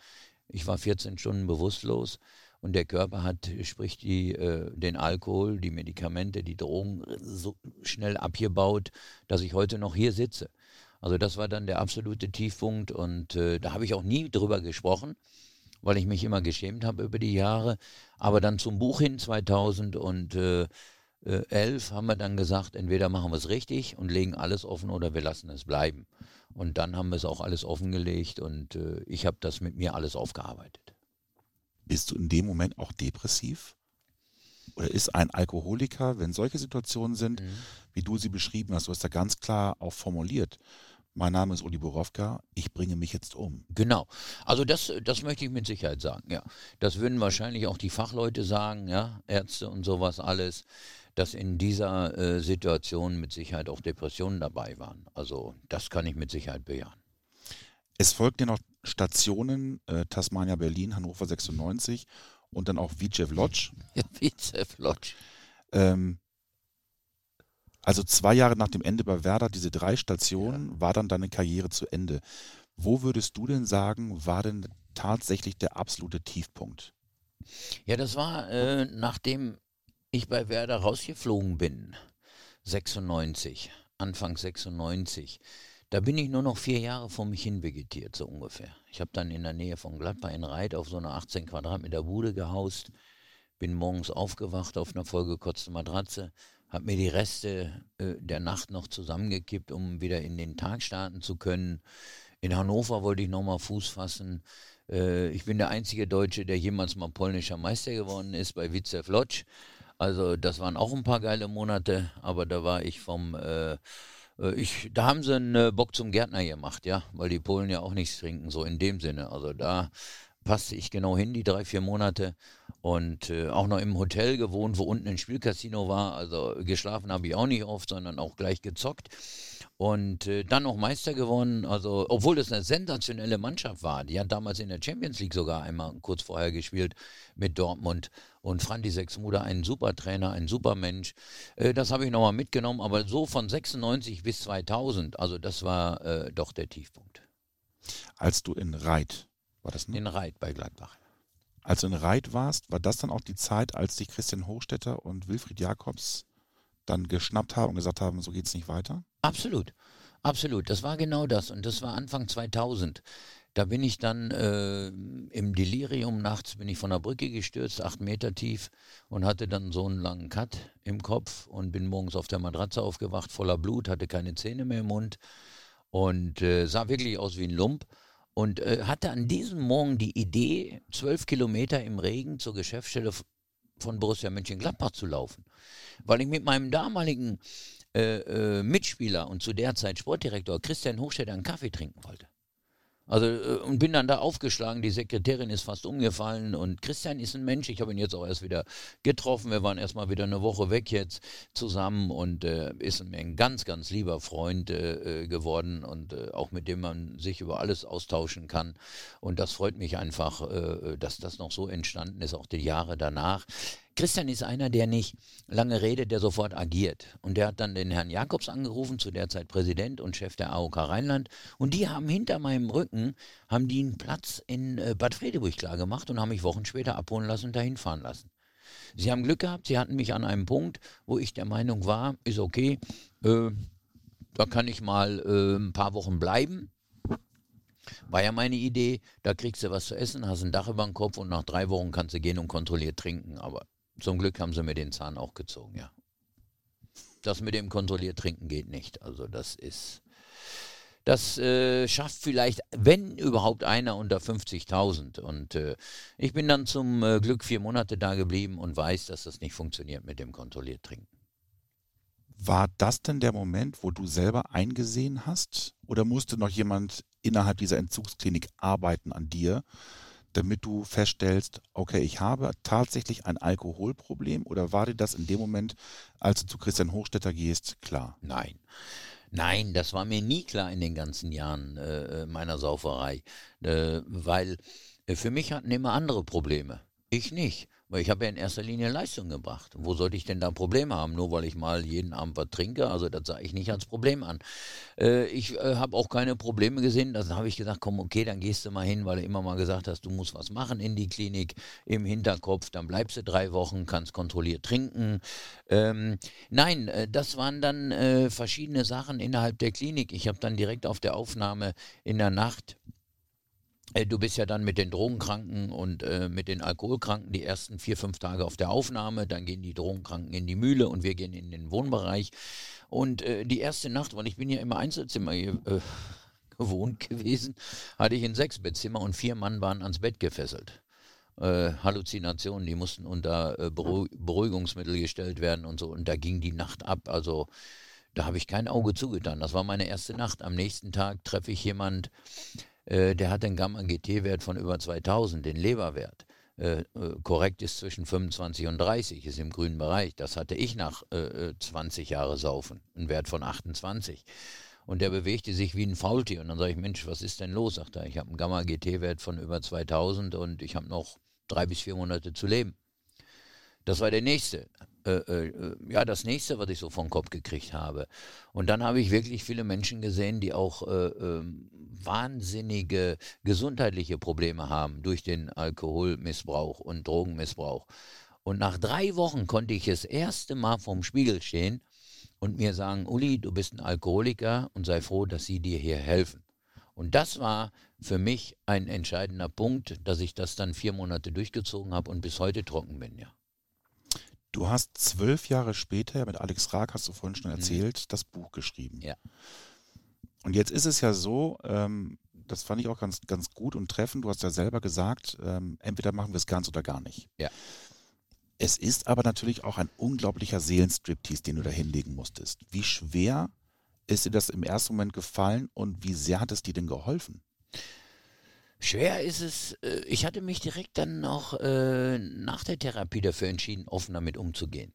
Ich war 14 Stunden bewusstlos und der Körper hat, sprich die, äh, den Alkohol, die Medikamente, die Drogen so schnell abgebaut, dass ich heute noch hier sitze. Also das war dann der absolute Tiefpunkt und äh, da habe ich auch nie drüber gesprochen, weil ich mich immer geschämt habe über die Jahre. Aber dann zum Buch hin 2011 äh, haben wir dann gesagt, entweder machen wir es richtig und legen alles offen oder wir lassen es bleiben. Und dann haben wir es auch alles offengelegt und äh, ich habe das mit mir alles aufgearbeitet. Bist du in dem Moment auch depressiv? Oder ist ein Alkoholiker, wenn solche Situationen sind, mhm. wie du sie beschrieben hast, du hast da ganz klar auch formuliert, mein Name ist Uli Borowka, ich bringe mich jetzt um. Genau. Also das, das möchte ich mit Sicherheit sagen, ja. Das würden wahrscheinlich auch die Fachleute sagen, ja, Ärzte und sowas alles, dass in dieser äh, Situation mit Sicherheit auch Depressionen dabei waren. Also das kann ich mit Sicherheit bejahen. Es folgten ja noch Stationen, äh, Tasmania, Berlin, Hannover 96 und dann auch Vicev Lodge. Ja, Vicev Lodge. Ähm, also zwei Jahre nach dem Ende bei Werder, diese drei Stationen, ja. war dann deine Karriere zu Ende. Wo würdest du denn sagen, war denn tatsächlich der absolute Tiefpunkt? Ja, das war, äh, nachdem ich bei Werder rausgeflogen bin, 96, Anfang 96. Da bin ich nur noch vier Jahre vor mich hin vegetiert, so ungefähr. Ich habe dann in der Nähe von Gladbach in Reit auf so einer 18 Quadratmeter Bude gehaust, bin morgens aufgewacht auf einer vollgekotzten Matratze, habe mir die Reste äh, der Nacht noch zusammengekippt, um wieder in den Tag starten zu können. In Hannover wollte ich nochmal Fuß fassen. Äh, ich bin der einzige Deutsche, der jemals mal polnischer Meister geworden ist bei Witzew Lodz. Also das waren auch ein paar geile Monate, aber da war ich vom... Äh, äh ich, da haben sie einen äh, Bock zum Gärtner gemacht, ja, weil die Polen ja auch nichts trinken, so in dem Sinne. Also da passte ich genau hin, die drei, vier Monate. Und äh, auch noch im Hotel gewohnt, wo unten ein Spielcasino war. Also geschlafen habe ich auch nicht oft, sondern auch gleich gezockt. Und äh, dann noch Meister gewonnen. Also, obwohl das eine sensationelle Mannschaft war. Die hat damals in der Champions League sogar einmal kurz vorher gespielt mit Dortmund. Und Franti Sechsmuder, ein super Trainer, ein super Mensch. Äh, das habe ich nochmal mitgenommen. Aber so von 96 bis 2000, also das war äh, doch der Tiefpunkt. Als du in Reit war das, ne? In Reit bei Gladbach. Als du in Reit warst, war das dann auch die Zeit, als dich Christian Hochstetter und Wilfried Jakobs dann geschnappt haben und gesagt haben, so geht es nicht weiter? Absolut. Absolut. Das war genau das. Und das war Anfang 2000. Da bin ich dann äh, im Delirium nachts bin ich von der Brücke gestürzt, acht Meter tief und hatte dann so einen langen Cut im Kopf und bin morgens auf der Matratze aufgewacht, voller Blut, hatte keine Zähne mehr im Mund und äh, sah wirklich aus wie ein Lump und äh, hatte an diesem Morgen die Idee, zwölf Kilometer im Regen zur Geschäftsstelle von Borussia Mönchengladbach zu laufen, weil ich mit meinem damaligen äh, äh, Mitspieler und zu der Zeit Sportdirektor Christian Hochstädter einen Kaffee trinken wollte. Also äh, und bin dann da aufgeschlagen, die Sekretärin ist fast umgefallen und Christian ist ein Mensch, ich habe ihn jetzt auch erst wieder getroffen, wir waren erstmal wieder eine Woche weg jetzt zusammen und äh, ist ein ganz, ganz lieber Freund äh, äh, geworden und äh, auch mit dem man sich über alles austauschen kann. Und das freut mich einfach, äh, dass das noch so entstanden ist, auch die Jahre danach. Christian ist einer, der nicht lange redet, der sofort agiert. Und der hat dann den Herrn Jakobs angerufen, zu der Zeit Präsident und Chef der AOK Rheinland. Und die haben hinter meinem Rücken, haben die einen Platz in äh, Bad Fredeburg klargemacht und haben mich Wochen später abholen lassen und dahin fahren lassen. Sie haben Glück gehabt, sie hatten mich an einem Punkt, wo ich der Meinung war, ist okay, äh, da kann ich mal äh, ein paar Wochen bleiben. War ja meine Idee, da kriegst du was zu essen, hast ein Dach über dem Kopf und nach drei Wochen kannst du gehen und kontrolliert trinken. Aber zum Glück haben sie mir den Zahn auch gezogen, ja. Das mit dem kontrolliert Trinken geht nicht. Also das ist, Das äh, schafft vielleicht, wenn überhaupt einer unter 50.000. Und äh, ich bin dann zum äh, Glück vier Monate da geblieben und weiß, dass das nicht funktioniert mit dem kontrolliert Trinken. War das denn der Moment, wo du selber eingesehen hast? Oder musste noch jemand innerhalb dieser Entzugsklinik arbeiten an dir, damit du feststellst, okay, ich habe tatsächlich ein Alkoholproblem? Oder war dir das in dem Moment, als du zu Christian Hochstetter gehst, klar? Nein. Nein, das war mir nie klar in den ganzen Jahren äh, äh meiner Sauferei, äh, weil äh, für mich hatten immer andere Probleme. Ich nicht. Weil ich habe ja in erster Linie Leistung gebracht. Wo sollte ich denn da Probleme haben? Nur weil ich mal jeden Abend was trinke? Also das sah ich nicht als Problem an. Äh, ich äh, habe auch keine Probleme gesehen. Da habe ich gesagt, komm, okay, dann gehst du mal hin, weil du immer mal gesagt hast, du musst was machen in die Klinik im Hinterkopf. Dann bleibst du drei Wochen, kannst kontrolliert trinken. Ähm, nein, äh, das waren dann äh, verschiedene Sachen innerhalb der Klinik. Ich habe dann direkt auf der Aufnahme in der Nacht du bist ja dann mit den Drogenkranken und äh, mit den Alkoholkranken die ersten vier, fünf Tage auf der Aufnahme. Dann gehen die Drogenkranken in die Mühle und wir gehen in den Wohnbereich. Und äh, die erste Nacht, weil ich bin ja immer Einzelzimmer äh, gewohnt gewesen, hatte ich ein Sechsbettzimmer und vier Mann waren ans Bett gefesselt. Äh, Halluzinationen, die mussten unter äh, Beruhigungsmittel gestellt werden und so. Und da ging die Nacht ab. Also da habe ich kein Auge zugetan. Das war meine erste Nacht. Am nächsten Tag treffe ich jemand, äh, der hat einen Gamma-GT-Wert von über 2000, den Leberwert. Äh, äh, korrekt ist zwischen 25 und 30, ist im grünen Bereich. Das hatte ich nach äh, 20 äh, Jahren Saufen, einen Wert von 28. Und der bewegte sich wie ein Faultier. Und dann sage ich, Mensch, was ist denn los? Sagt er, ich habe einen Gamma-GT-Wert von über 2000 und ich habe noch drei bis vier Monate zu leben. Das war der nächste. Äh, äh, ja, das nächste, was ich so vom Kopf gekriegt habe. Und dann habe ich wirklich viele Menschen gesehen, die auch äh, ähm, wahnsinnige gesundheitliche Probleme haben durch den Alkoholmissbrauch und Drogenmissbrauch. Und nach drei Wochen konnte ich das erste Mal vorm Spiegel stehen und mir sagen, Uli, du bist ein Alkoholiker und sei froh, dass sie dir hier helfen. Und das war für mich ein entscheidender Punkt, dass ich das dann vier Monate durchgezogen habe und bis heute trocken bin, ja. Du hast zwölf Jahre später, mit Alex Raag hast du vorhin schon mhm. erzählt, mhm. das Buch geschrieben. Ja. Und jetzt ist es ja so, ähm, das fand ich auch ganz, ganz gut und treffend. Du hast ja selber gesagt, ähm, entweder machen wir es ganz oder gar nicht. Ja. Es ist aber natürlich auch ein unglaublicher Seelenstriptease, den du da hinlegen musstest. Wie schwer ist dir das im ersten Moment gefallen und wie sehr hat es dir denn geholfen? Schwer ist es, äh, ich hatte mich direkt dann noch äh, nach der Therapie dafür entschieden, offen damit umzugehen.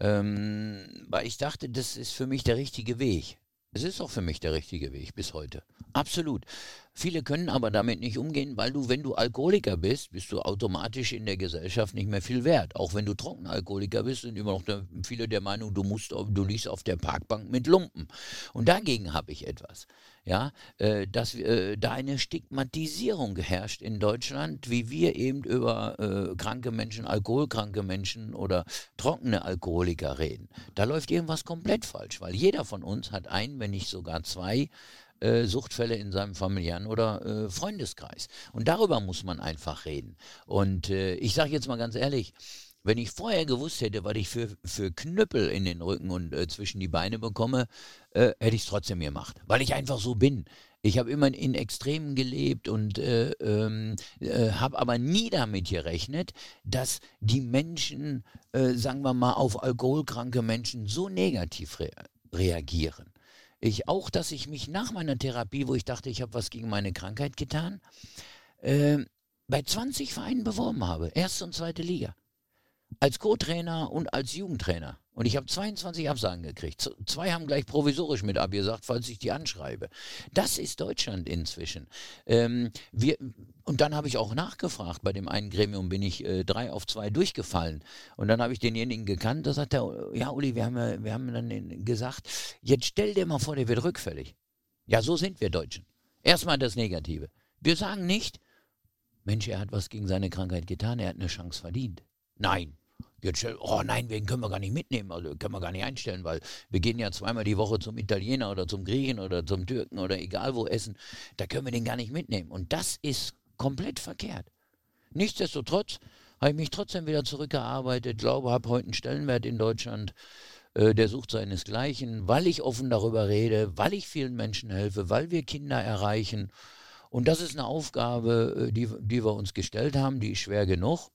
Ähm, weil ich dachte, das ist für mich der richtige Weg. Es ist auch für mich der richtige Weg bis heute. Absolut. Viele können aber damit nicht umgehen, weil du, wenn du Alkoholiker bist, bist du automatisch in der Gesellschaft nicht mehr viel wert. Auch wenn du Trockenalkoholiker bist, sind immer noch viele der Meinung, du musst, du liegst auf der Parkbank mit Lumpen. Und dagegen habe ich etwas. Ja, äh, dass äh, da eine Stigmatisierung herrscht in Deutschland, wie wir eben über äh, kranke Menschen, alkoholkranke Menschen oder trockene Alkoholiker reden. Da läuft irgendwas komplett falsch, weil jeder von uns hat ein, wenn nicht sogar zwei äh, Suchtfälle in seinem familiären oder äh, Freundeskreis. Und darüber muss man einfach reden. Und äh, ich sage jetzt mal ganz ehrlich, wenn ich vorher gewusst hätte, was ich für, für Knüppel in den Rücken und äh, zwischen die Beine bekomme, äh, hätte ich es trotzdem gemacht, weil ich einfach so bin. Ich habe immer in Extremen gelebt und äh, ähm, äh, habe aber nie damit gerechnet, dass die Menschen, äh, sagen wir mal, auf alkoholkranke Menschen so negativ re reagieren. Ich auch, dass ich mich nach meiner Therapie, wo ich dachte, ich habe was gegen meine Krankheit getan, äh, bei 20 Vereinen beworben habe. Erste und zweite Liga. Als Co-Trainer und als Jugendtrainer. Und ich habe 22 Absagen gekriegt. Zwei haben gleich provisorisch mit abgesagt, falls ich die anschreibe. Das ist Deutschland inzwischen. Ähm, wir, und dann habe ich auch nachgefragt. Bei dem einen Gremium bin ich äh, drei auf zwei durchgefallen. Und dann habe ich denjenigen gekannt. Da sagt er, ja, Uli, wir haben, wir haben dann gesagt, jetzt stell dir mal vor, der wird rückfällig. Ja, so sind wir Deutschen. Erstmal das Negative. Wir sagen nicht, Mensch, er hat was gegen seine Krankheit getan, er hat eine Chance verdient. Nein, Jetzt, oh nein, den können wir gar nicht mitnehmen, also können wir gar nicht einstellen, weil wir gehen ja zweimal die Woche zum Italiener oder zum Griechen oder zum Türken oder egal wo essen, da können wir den gar nicht mitnehmen. Und das ist komplett verkehrt. Nichtsdestotrotz habe ich mich trotzdem wieder zurückgearbeitet, glaube, habe heute einen Stellenwert in Deutschland, äh, der sucht seinesgleichen, weil ich offen darüber rede, weil ich vielen Menschen helfe, weil wir Kinder erreichen. Und das ist eine Aufgabe, äh, die, die wir uns gestellt haben, die ist schwer genug.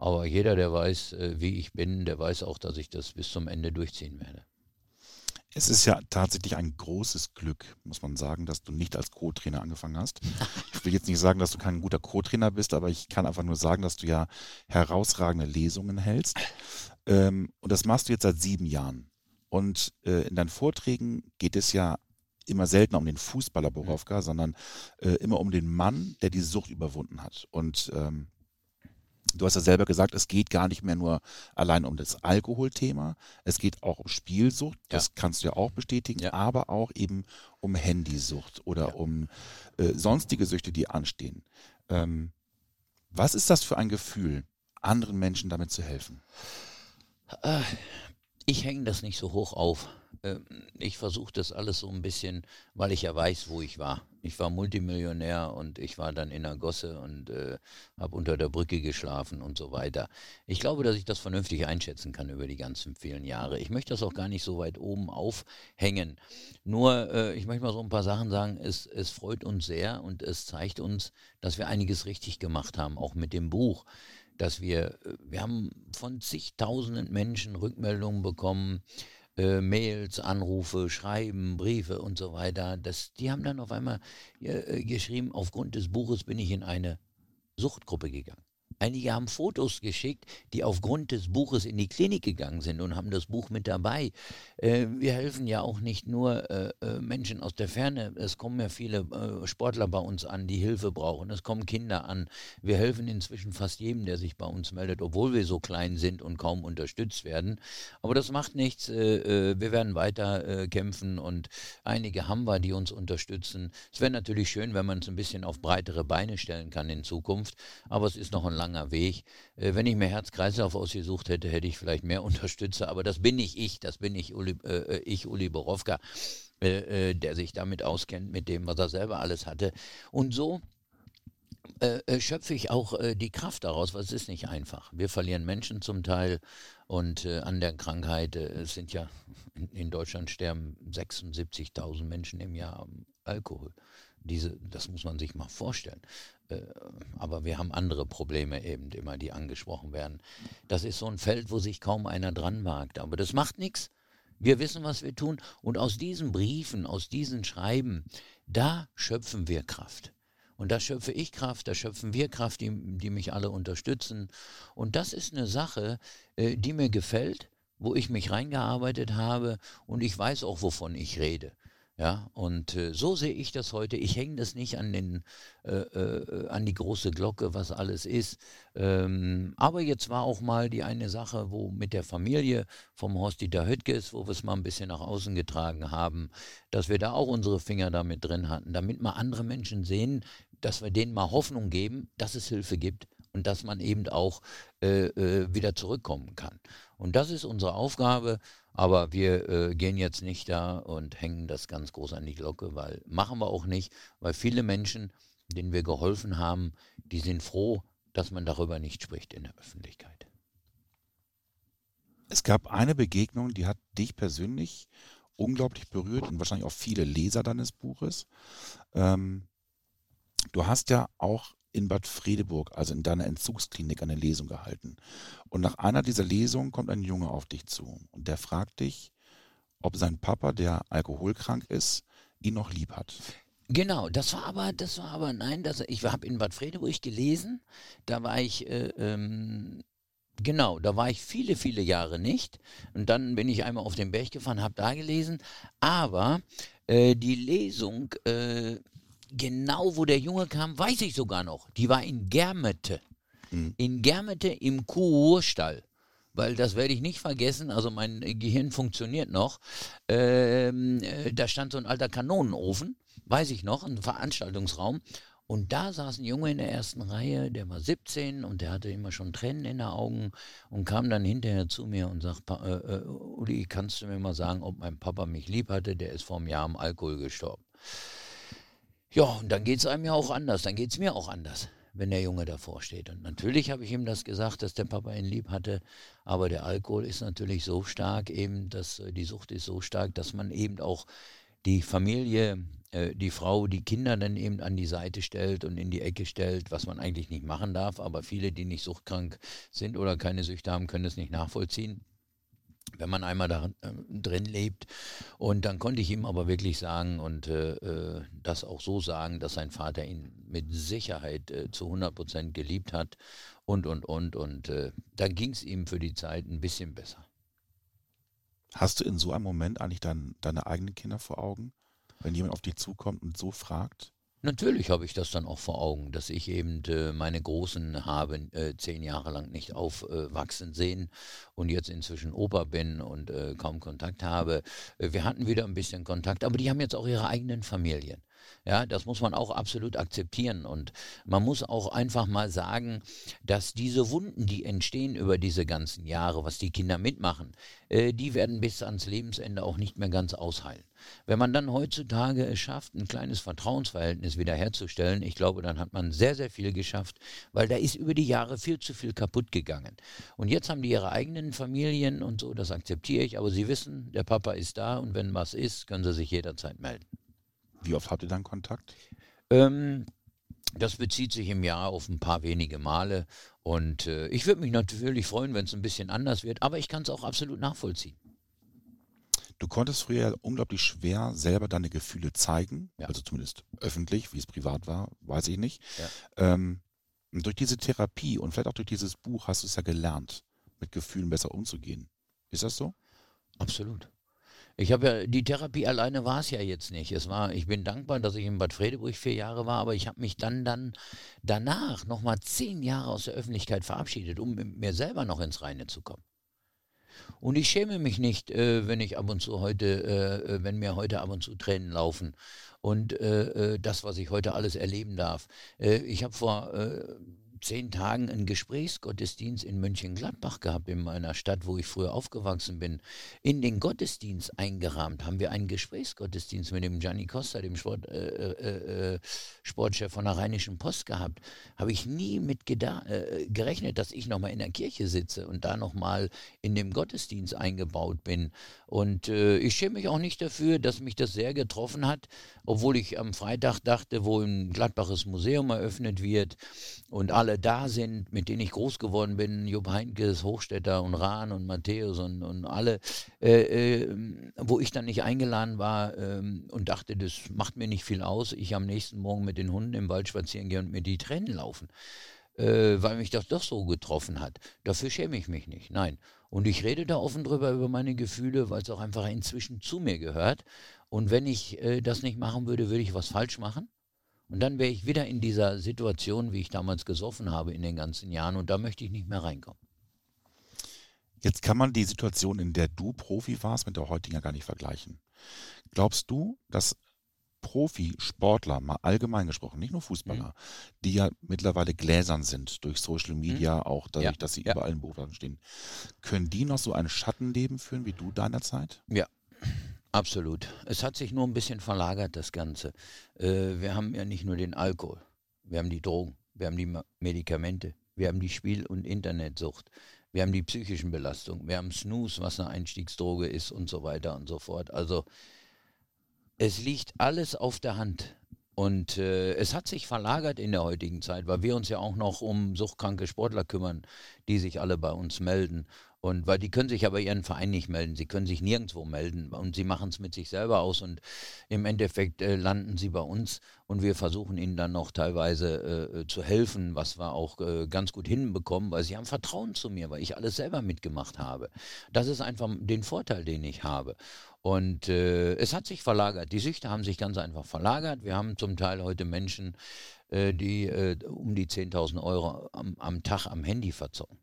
Aber jeder, der weiß, äh, wie ich bin, der weiß auch, dass ich das bis zum Ende durchziehen werde. Es ist ja tatsächlich ein großes Glück, muss man sagen, dass du nicht als Co-Trainer angefangen hast. Ich will jetzt nicht sagen, dass du kein guter Co-Trainer bist, aber ich kann einfach nur sagen, dass du ja herausragende Lesungen hältst. Ähm, und das machst du jetzt seit sieben Jahren. Und äh, in deinen Vorträgen geht es ja immer seltener um den Fußballer Borowka, mhm. sondern äh, immer um den Mann, der die Sucht überwunden hat. Und ähm, Du hast ja selber gesagt, es geht gar nicht mehr nur allein um das Alkoholthema, es geht auch um Spielsucht, das ja. kannst du ja auch bestätigen, ja. aber auch eben um Handysucht oder ja. um äh, sonstige Süchte, die anstehen. Ähm, was ist das für ein Gefühl, anderen Menschen damit zu helfen? Äh, ich hänge das nicht so hoch auf. Ähm, ich versuche das alles so ein bisschen, weil ich ja weiß, wo ich war. Ich war Multimillionär und ich war dann in der Gosse und äh, habe unter der Brücke geschlafen und so weiter. Ich glaube, dass ich das vernünftig einschätzen kann über die ganzen vielen Jahre. Ich möchte das auch gar nicht so weit oben aufhängen. Nur, äh, ich möchte mal so ein paar Sachen sagen. Es, es freut uns sehr und es zeigt uns, dass wir einiges richtig gemacht haben, auch mit dem Buch dass wir, äh, wir haben von zigtausenden Menschen Rückmeldungen bekommen, äh, Mails, Anrufe, Schreiben, Briefe und so weiter. Das, die haben dann auf einmal äh, geschrieben, aufgrund des Buches bin ich in eine Suchtgruppe gegangen. Einige haben Fotos geschickt, die aufgrund des Buches in die Klinik gegangen sind und haben das Buch mit dabei. Äh, wir helfen ja auch nicht nur äh, äh, Menschen aus der Ferne. Es kommen ja viele äh, Sportler bei uns an, die Hilfe brauchen. Es kommen Kinder an. Wir helfen inzwischen fast jedem, der sich bei uns meldet, obwohl wir so klein sind und kaum unterstützt werden. Aber das macht nichts. Äh, äh, wir werden weiter kämpfen und einige haben wir, die uns unterstützen. Es wäre natürlich schön, wenn man es ein bisschen auf breitere Beine stellen kann in Zukunft. Aber es ist noch ein langer langer Weg. Äh, wenn ich mir Herz-Kreislauf ausgesucht hätte, hätte ich vielleicht mehr Unterstützer, aber das bin nicht ich, das bin ich, Uli, äh, äh, ich, Uli Borowka, äh, äh, der sich damit auskennt, mit dem, was er selber alles hatte. Und so äh, schöpfe ich auch die Kraft daraus, weil es ist nicht einfach. Wir verlieren Menschen zum Teil und an der Krankheit, es sind ja, in, in Deutschland sterben 76.000 Menschen im Jahr am Alkohol. Diese, das muss man sich mal vorstellen. Äh, aber wir haben andere Probleme eben immer, die angesprochen werden. Das ist so ein Feld, wo sich kaum einer dran wagt. Aber das macht nichts. Wir wissen, was wir tun. Und aus diesen Briefen, aus diesen Schreiben, da schöpfen wir Kraft. Und da schöpfe ich Kraft, da schöpfen wir Kraft, die, die mich alle unterstützen. Und das ist eine Sache, äh, die mir gefällt, wo ich mich reingearbeitet habe und ich weiß auch, wovon ich rede. Ja, und äh, so sehe ich das heute. Ich hänge das nicht an, den, äh, äh, an die große Glocke, was alles ist. Ähm, aber jetzt war auch mal die eine Sache, wo mit der Familie vom Horst-Dieter Höttges, wo wir es mal ein bisschen nach außen getragen haben, dass wir da auch unsere Finger damit drin hatten, damit mal andere Menschen sehen, dass wir denen mal Hoffnung geben, dass es Hilfe gibt und dass man eben auch äh, äh, wieder zurückkommen kann. Und das ist unsere Aufgabe. Aber wir äh, gehen jetzt nicht da und hängen das ganz groß an die Glocke, weil machen wir auch nicht, weil viele Menschen, denen wir geholfen haben, die sind froh, dass man darüber nicht spricht in der Öffentlichkeit. Es gab eine Begegnung, die hat dich persönlich unglaublich berührt und wahrscheinlich auch viele Leser deines Buches. Ähm, du hast ja auch in Bad Fredeburg, also in deiner Entzugsklinik, eine Lesung gehalten. Und nach einer dieser Lesungen kommt ein Junge auf dich zu und der fragt dich, ob sein Papa, der alkoholkrank ist, ihn noch lieb hat. Genau, das war aber, das war aber, nein, das, ich habe in Bad Fredeburg gelesen, da war ich, äh, ähm, genau, da war ich viele, viele Jahre nicht und dann bin ich einmal auf den Berg gefahren, habe da gelesen, aber äh, die Lesung äh, genau wo der Junge kam, weiß ich sogar noch. Die war in Germete. Mhm. In Germete im Kuhurstall. Weil das werde ich nicht vergessen, also mein Gehirn funktioniert noch. Ähm, äh, da stand so ein alter Kanonenofen, weiß ich noch, ein Veranstaltungsraum. Und da saß ein Junge in der ersten Reihe, der war 17 und der hatte immer schon Tränen in den Augen und kam dann hinterher zu mir und sagt, äh, äh, Uli, kannst du mir mal sagen, ob mein Papa mich lieb hatte? Der ist vor einem Jahr am Alkohol gestorben. Ja, und dann geht es einem ja auch anders, dann geht es mir auch anders. wenn der Junge davor steht. Und natürlich habe ich ihm das gesagt, dass der Papa ihn lieb hatte, aber der Alkohol ist natürlich so stark eben, dass äh, die Sucht ist so stark, dass man eben auch die Familie, äh, die Frau, die Kinder dann eben an die Seite stellt und in die Ecke stellt, was man eigentlich nicht machen darf. Aber viele, die nicht suchtkrank sind oder keine Süchte haben, können es nicht nachvollziehen wenn man einmal da äh, drin lebt. Und dann konnte ich ihm aber wirklich sagen und äh, äh das auch so sagen, dass sein Vater ihn mit Sicherheit äh, zu 100 Prozent geliebt hat und, und, und. Und äh, dann ging es ihm für die Zeit ein bisschen besser. Hast du in so einem Moment eigentlich dann deine eigenen Kinder vor Augen, wenn jemand auf dich zukommt und so fragt? Natürlich habe ich das dann auch vor Augen, dass ich eben äh, meine Großen habe äh, zehn Jahre lang nicht aufwachsen sehen und jetzt inzwischen Opa bin und äh, kaum Kontakt habe. Wir hatten wieder ein bisschen Kontakt, aber die haben jetzt auch ihre eigenen Familien. Ja, das muss man auch absolut akzeptieren. Und man muss auch einfach mal sagen, dass diese Wunden, die entstehen über diese ganzen Jahre, was die Kinder mitmachen, äh, die werden bis ans Lebensende auch nicht mehr ganz ausheilen. Wenn man dann heutzutage es schafft, ein kleines Vertrauensverhältnis wiederherzustellen, ich glaube, dann hat man sehr, sehr viel geschafft, weil da ist über die Jahre viel zu viel kaputt gegangen. Und jetzt haben die ihre eigenen Familien und so, das akzeptiere ich, aber sie wissen, der Papa ist da und wenn was ist, können sie sich jederzeit melden. Wie oft habt ihr dann Kontakt? Ähm, das bezieht sich im Jahr auf ein paar wenige Male. Und äh, ich würde mich natürlich freuen, wenn es ein bisschen anders wird, aber ich kann es auch absolut nachvollziehen. Du konntest früher unglaublich schwer selber deine Gefühle zeigen, ja. also zumindest öffentlich, wie es privat war, weiß ich nicht. Ja. Ähm, durch diese Therapie und vielleicht auch durch dieses Buch hast du es ja gelernt, mit Gefühlen besser umzugehen. Ist das so? Absolut. Ich habe ja, die Therapie alleine war es ja jetzt nicht. Es war, ich bin dankbar, dass ich in Bad Fredeburg vier Jahre war, aber ich habe mich dann, dann danach nochmal zehn Jahre aus der Öffentlichkeit verabschiedet, um mit mir selber noch ins Reine zu kommen. Und ich schäme mich nicht, äh, wenn ich ab und zu heute, äh, äh wenn mir heute ab und zu Tränen laufen. Und äh, äh das, was ich heute alles erleben darf. Äh, ich habe vor zehn Tagen einen Gesprächsgottesdienst in Mönchengladbach gehabt, in meiner Stadt, wo ich früher aufgewachsen bin. In den Gottesdienst eingerahmt haben wir einen Gesprächsgottesdienst mit dem Gianni Costa, dem Sport, äh, äh, äh Sportchef von der Rheinischen Post gehabt. Habe ich nie mit äh, gerechnet, dass ich nochmal in der Kirche sitze und da nochmal in dem Gottesdienst eingebaut bin. Und äh, ich schäme mich auch nicht dafür, dass mich das sehr getroffen hat, obwohl ich am Freitag dachte, wo ein Gladbaches Museum eröffnet wird und alle alle da sind, mit denen ich groß geworden bin, Jupp Heinkes, Hochstädter und Rahn und Matthäus und, und alle, äh, äh, wo ich dann nicht eingeladen war äh, und dachte, das macht mir nicht viel aus, ich am nächsten Morgen mit den Hunden im Wald spazieren gehe und mir die Tränen laufen. Äh, weil mich das doch so getroffen hat. Dafür schäme ich mich nicht, nein. Und ich rede da offen drüber über meine Gefühle, weil es auch einfach inzwischen zu mir gehört. Und wenn ich äh, das nicht machen würde, würde ich was falsch machen. Und dann wäre ich wieder in dieser Situation, wie ich damals gesoffen habe in den ganzen Jahren. Und da möchte ich nicht mehr reinkommen. Jetzt kann man die Situation, in der du Profi warst, mit der heutigen ja gar nicht vergleichen. Glaubst du, dass Profisportler, mal allgemein gesprochen, nicht nur Fußballer, mhm. die ja mittlerweile gläsern sind durch Social. Media, mhm. auch dadurch, ja. dass sie ja. überall in Berufslagen stehen, können die noch so ein Schattenleben führen wie du deiner Zeit? Ja, Absolut. Es hat sich nur ein bisschen verlagert, das Ganze. Äh, wir haben ja nicht nur den Alkohol, wir haben die Drogen, wir haben die Medikamente, wir haben die Spiel- und Internetsucht, wir haben die psychischen Belastungen, wir haben Snooze, was eine Einstiegsdroge ist und so weiter und so fort. Also es liegt alles auf der Hand. Und äh, es hat sich verlagert in der heutigen Zeit, weil wir uns ja auch noch um suchtkranke Sportler kümmern, die sich alle bei uns melden. Und weil die können sich aber ihren Verein nicht melden, sie können sich nirgendwo melden und sie machen es mit sich selber aus und im Endeffekt äh, landen sie bei uns und wir versuchen ihnen dann noch teilweise äh, zu helfen, was wir auch äh, ganz gut hinbekommen, weil sie haben Vertrauen zu mir, weil ich alles selber mitgemacht habe. Das ist einfach den Vorteil, den ich habe. Und äh, es hat sich verlagert. Die Süchte haben sich ganz einfach verlagert. Wir haben zum Teil heute Menschen, äh, die äh, um die 10.000 Euro am, am Tag am Handy verzocken.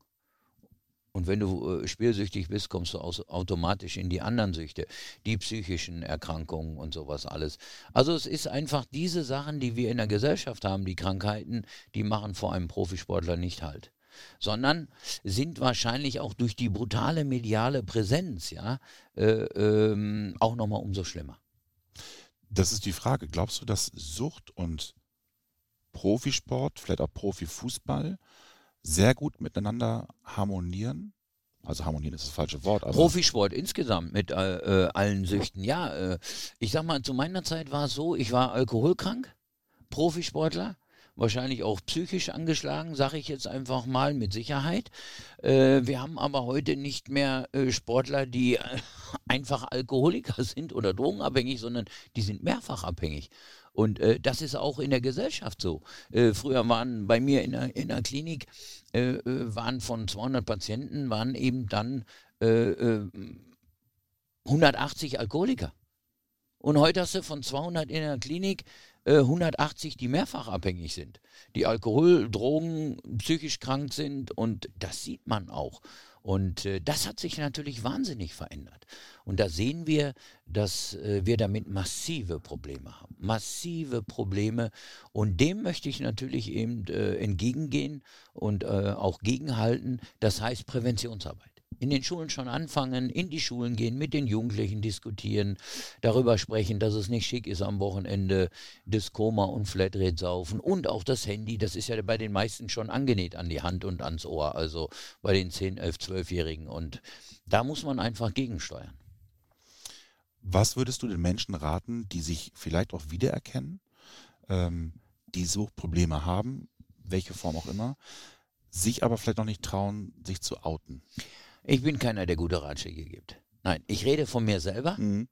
Und wenn du äh, spielsüchtig bist, kommst du aus, automatisch in die anderen Süchte, die psychischen Erkrankungen und sowas alles. Also es ist einfach diese Sachen, die wir in der Gesellschaft haben, die Krankheiten, die machen vor einem Profisportler nicht halt sondern sind wahrscheinlich auch durch die brutale mediale Präsenz ja äh, ähm, auch nochmal umso schlimmer. Das ist die Frage. Glaubst du, dass Sucht und Profisport, vielleicht auch Profifußball sehr gut miteinander harmonieren? Also harmonieren ist das falsche Wort. Profisport insgesamt mit äh, äh, allen Süchten. Ja, äh, ich sag mal, zu meiner Zeit war es so, ich war alkoholkrank, Profisportler wahrscheinlich auch psychisch angeschlagen, sage ich jetzt einfach mal mit Sicherheit. Äh, wir haben aber heute nicht mehr äh, Sportler, die äh, einfach Alkoholiker sind oder drogenabhängig, sondern die sind mehrfach abhängig. Und äh, das ist auch in der Gesellschaft so. Äh, früher waren bei mir in der, in der Klinik, äh, waren von 200 Patienten, waren eben dann 180 Alkoholiker. Und heute hast du von 200 in der Klinik 180, äh, die mehrfach abhängig sind, die Alkohol, Drogen, psychisch krank sind und das sieht man auch. Und äh, das hat sich natürlich wahnsinnig verändert. Und da sehen wir, dass äh, wir damit massive Probleme haben. Massive Probleme. Und dem möchte ich natürlich eben äh, entgegengehen und äh, auch gegenhalten. Das heißt Präventionsarbeit in den Schulen schon anfangen, in die Schulen gehen, mit den Jugendlichen diskutieren, darüber sprechen, dass es nicht schick ist am Wochenende, das Koma und Flatrate saufen und auch das Handy, das ist ja bei den meisten schon angenäht an die Hand und ans Ohr, also bei den 10, 11, 12-Jährigen und da muss man einfach gegensteuern. Was würdest du den Menschen raten, die sich vielleicht auch wiedererkennen, ähm, die so Probleme haben, welche Form auch immer, sich aber vielleicht noch nicht trauen, sich zu outen? Ich bin keiner, der gute Ratschläge gibt. Nein, ich rede von mir selber. Mhm.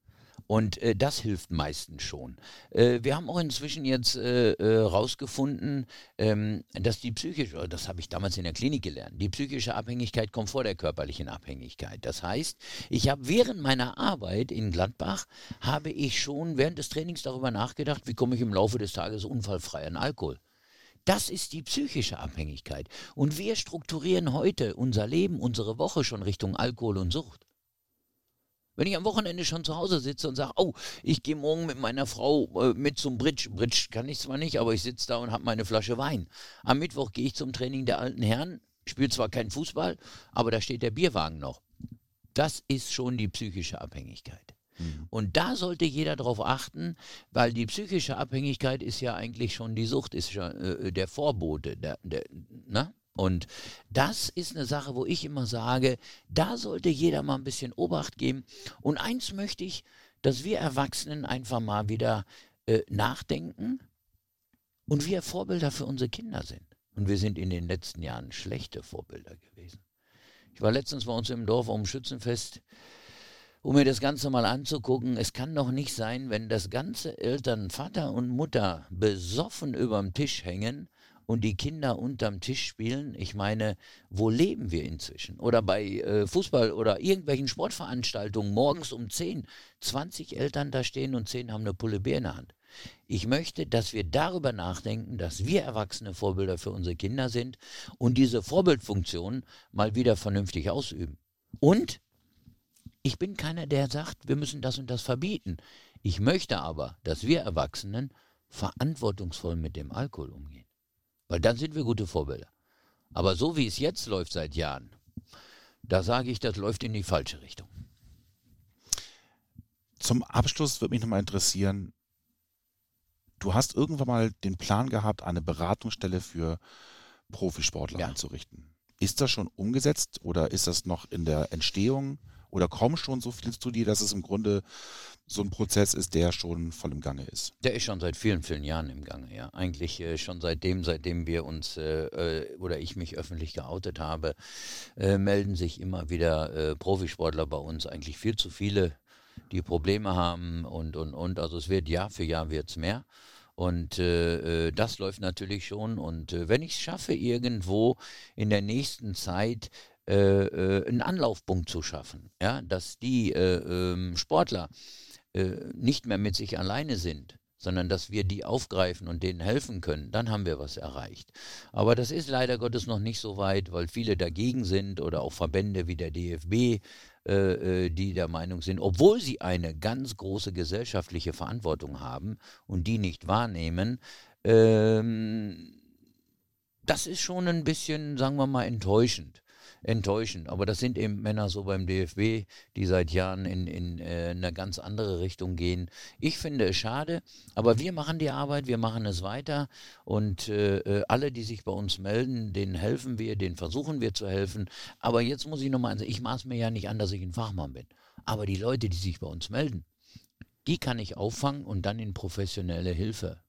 Und äh, das hilft meistens schon. Äh, wir haben auch inzwischen jetzt äh, äh rausgefunden, ähm, dass die psychische, das habe ich damals in der Klinik gelernt, die psychische Abhängigkeit kommt vor der körperlichen Abhängigkeit. Das heißt, ich habe während meiner Arbeit in Gladbach, habe ich schon während des Trainings darüber nachgedacht, wie komme ich im Laufe des Tages unfallfrei an Alkohol. Das ist die psychische Abhängigkeit. Und wir strukturieren heute unser Leben, unsere Woche schon Richtung Alkohol und Sucht. Wenn ich am Wochenende schon zu Hause sitze und sage, oh, ich gehe morgen mit meiner Frau äh, mit zum Bridge. Bridge kann ich zwar nicht, aber ich sitze da und habe meine Flasche Wein. Am Mittwoch gehe ich zum Training der alten Herren, spiele zwar keinen Fußball, aber da steht der Bierwagen noch. Das ist schon die psychische Abhängigkeit. Mhm. Und da sollte jeder darauf achten, weil die psychische Abhängigkeit ist ja eigentlich schon die Sucht, ist ja äh, der Vorbote. Der, der, ne? Und das ist eine Sache, wo ich immer sage, da sollte jeder mal ein bisschen Obacht geben. Und eins möchte ich, dass wir Erwachsenen einfach mal wieder äh, nachdenken und wir Vorbilder für unsere Kinder sind. Und wir sind in den letzten Jahren schlechte Vorbilder gewesen. Ich war letztens bei uns im Dorf um Schützenfest um mir das Ganze mal anzugucken. Es kann doch nicht sein, wenn das ganze Eltern, Vater und Mutter besoffen überm Tisch hängen und die Kinder unterm Tisch spielen. Ich meine, wo leben wir inzwischen? Oder bei äh, Fußball oder irgendwelchen Sportveranstaltungen morgens um 10, 20 Eltern da stehen und 10 haben eine Pulle Bier in der Hand. Ich möchte, dass wir darüber nachdenken, dass wir erwachsene Vorbilder für unsere Kinder sind und diese Vorbildfunktion mal wieder vernünftig ausüben. Und ich bin keiner, der sagt, wir müssen das und das verbieten. Ich möchte aber, dass wir Erwachsenen verantwortungsvoll mit dem Alkohol umgehen. Weil dann sind wir gute Vorbilder. Aber so wie es jetzt läuft seit Jahren, da sage ich, das läuft in die falsche Richtung. Zum Abschluss würde mich nochmal interessieren, du hast irgendwann mal den Plan gehabt, eine Beratungsstelle für Profisportler ja. einzurichten. Ist das schon umgesetzt oder ist das noch in der Entstehung? Oder kommen schon so viele zu dir, dass es im Grunde so ein Prozess ist, der schon voll im Gange ist? Der ist schon seit vielen, vielen Jahren im Gange, ja. Eigentlich äh, schon seitdem, seitdem wir uns äh, äh, oder ich mich öffentlich geoutet habe, äh, melden sich immer wieder äh, Profisportler bei uns, eigentlich viel zu viele, die Probleme haben und und und. Also es wird Jahr für Jahr wird's mehr. Und äh, äh, das läuft natürlich schon. Und äh, wenn ich es schaffe, irgendwo in der nächsten Zeit äh, äh, einen Anlaufpunkt zu schaffen, ja, dass die äh, ähm, Sportler äh, nicht mehr mit sich alleine sind, sondern dass wir die aufgreifen und denen helfen können, dann haben wir was erreicht. Aber das ist leider Gottes noch nicht so weit, weil viele dagegen sind oder auch Verbände wie der DFB, äh, die der Meinung sind, obwohl sie eine ganz große gesellschaftliche Verantwortung haben und die nicht wahrnehmen, ähm, das ist schon ein bisschen, sagen wir mal, enttäuschend. Enttäuschend. Aber das sind eben Männer so beim DFB, die seit Jahren in, in äh, eine ganz andere Richtung gehen. Ich finde es schade, aber wir machen die Arbeit, wir machen es weiter und äh, äh alle, die sich bei uns melden, denen helfen wir, denen versuchen wir zu helfen. Aber jetzt muss ich nochmal sagen, ich maß mir ja nicht an, dass ich ein Fachmann bin. Aber die Leute, die sich bei uns melden, die kann ich auffangen und dann in professionelle Hilfe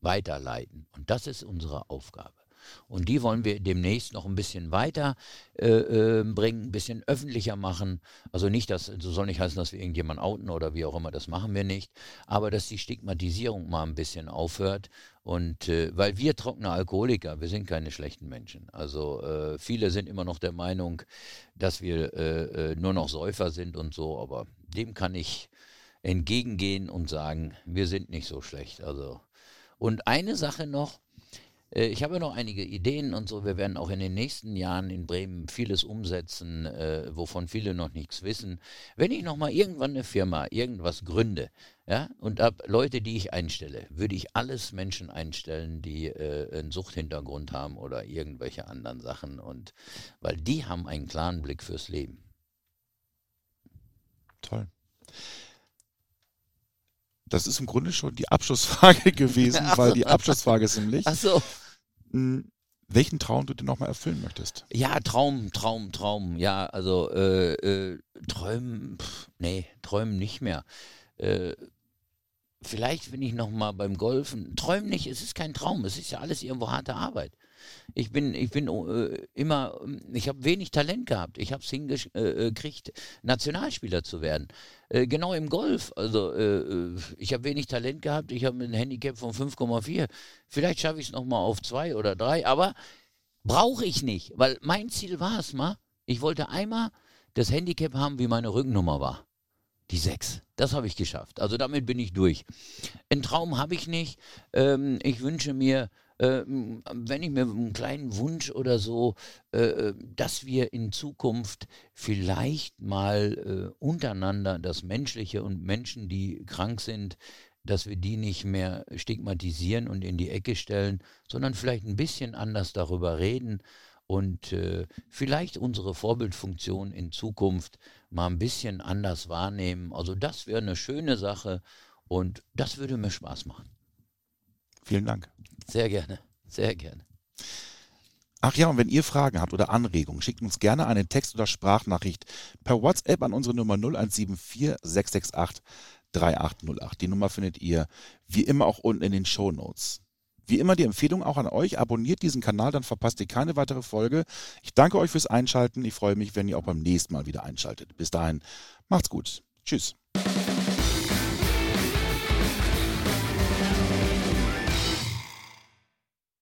weiterleiten. Und das ist unsere Aufgabe. Und die wollen wir demnächst noch ein bisschen weiter äh, äh, bringen, ein bisschen öffentlicher machen. Also nicht, dass, das soll nicht heißen, dass wir irgendjemanden outen oder wie auch immer, das machen wir nicht. Aber dass die Stigmatisierung mal ein bisschen aufhört. Und äh, weil wir trockene Alkoholiker, wir sind keine schlechten Menschen. Also äh, viele sind immer noch der Meinung, dass wir äh, äh, nur noch Säufer sind und so, aber dem kann ich entgegengehen und sagen, wir sind nicht so schlecht. Also und eine Sache noch, ich habe noch einige Ideen und so. Wir werden auch in den nächsten Jahren in Bremen vieles umsetzen, äh, wovon viele noch nichts wissen. Wenn ich noch mal irgendwann eine Firma, irgendwas gründe, ja, und ab Leute, die ich einstelle, würde ich alles Menschen einstellen, die äh, einen Suchthintergrund haben oder irgendwelche anderen Sachen und weil die haben einen klaren Blick fürs Leben. Toll. Das ist im Grunde schon die Abschlussfrage gewesen, weil die Abschlussfrage ist nämlich. Ach so. Hm, welchen Traum du dir nochmal erfüllen möchtest? Ja, Traum, Traum, Traum. Ja, also äh, äh, träumen, pff, nee, träumen nicht mehr. Äh, vielleicht, wenn ich nochmal beim Golfen, träumen nicht, es ist kein Traum, es ist ja alles irgendwo harte Arbeit. Ich bin, ich bin äh, immer, ich habe wenig Talent gehabt. Ich habe es hingekriegt, äh, Nationalspieler zu werden. Äh, genau im Golf. Also äh, äh, ich habe wenig Talent gehabt. Ich habe ein Handicap von 5,4. Vielleicht schaffe ich es nochmal auf zwei oder drei, aber brauche ich nicht, weil mein Ziel war es mal. Ich wollte einmal das Handicap haben, wie meine Rückennummer war. Die sechs. Das habe ich geschafft. Also damit bin ich durch. Einen Traum habe ich nicht. Ähm, ich wünsche mir äh, wenn ich mir einen kleinen Wunsch oder so, äh, äh, dass wir in Zukunft vielleicht mal äh, untereinander das Menschliche und Menschen, die krank sind, dass wir die nicht mehr stigmatisieren und in die Ecke stellen, sondern vielleicht ein bisschen anders darüber reden und äh, vielleicht unsere Vorbildfunktion in Zukunft mal ein bisschen anders wahrnehmen. Also das wäre eine schöne Sache und das würde mir Spaß machen. Vielen Dank. Sehr gerne, sehr gerne. Ach ja, und wenn ihr Fragen habt oder Anregungen, schickt uns gerne eine Text- oder Sprachnachricht per WhatsApp an unsere Nummer 0174 668 3808. Die Nummer findet ihr wie immer auch unten in den Show Notes. Wie immer die Empfehlung auch an euch, abonniert diesen Kanal, dann verpasst ihr keine weitere Folge. Ich danke euch fürs Einschalten. Ich freue mich, wenn ihr auch beim nächsten Mal wieder einschaltet. Bis dahin, macht's gut. Tschüss.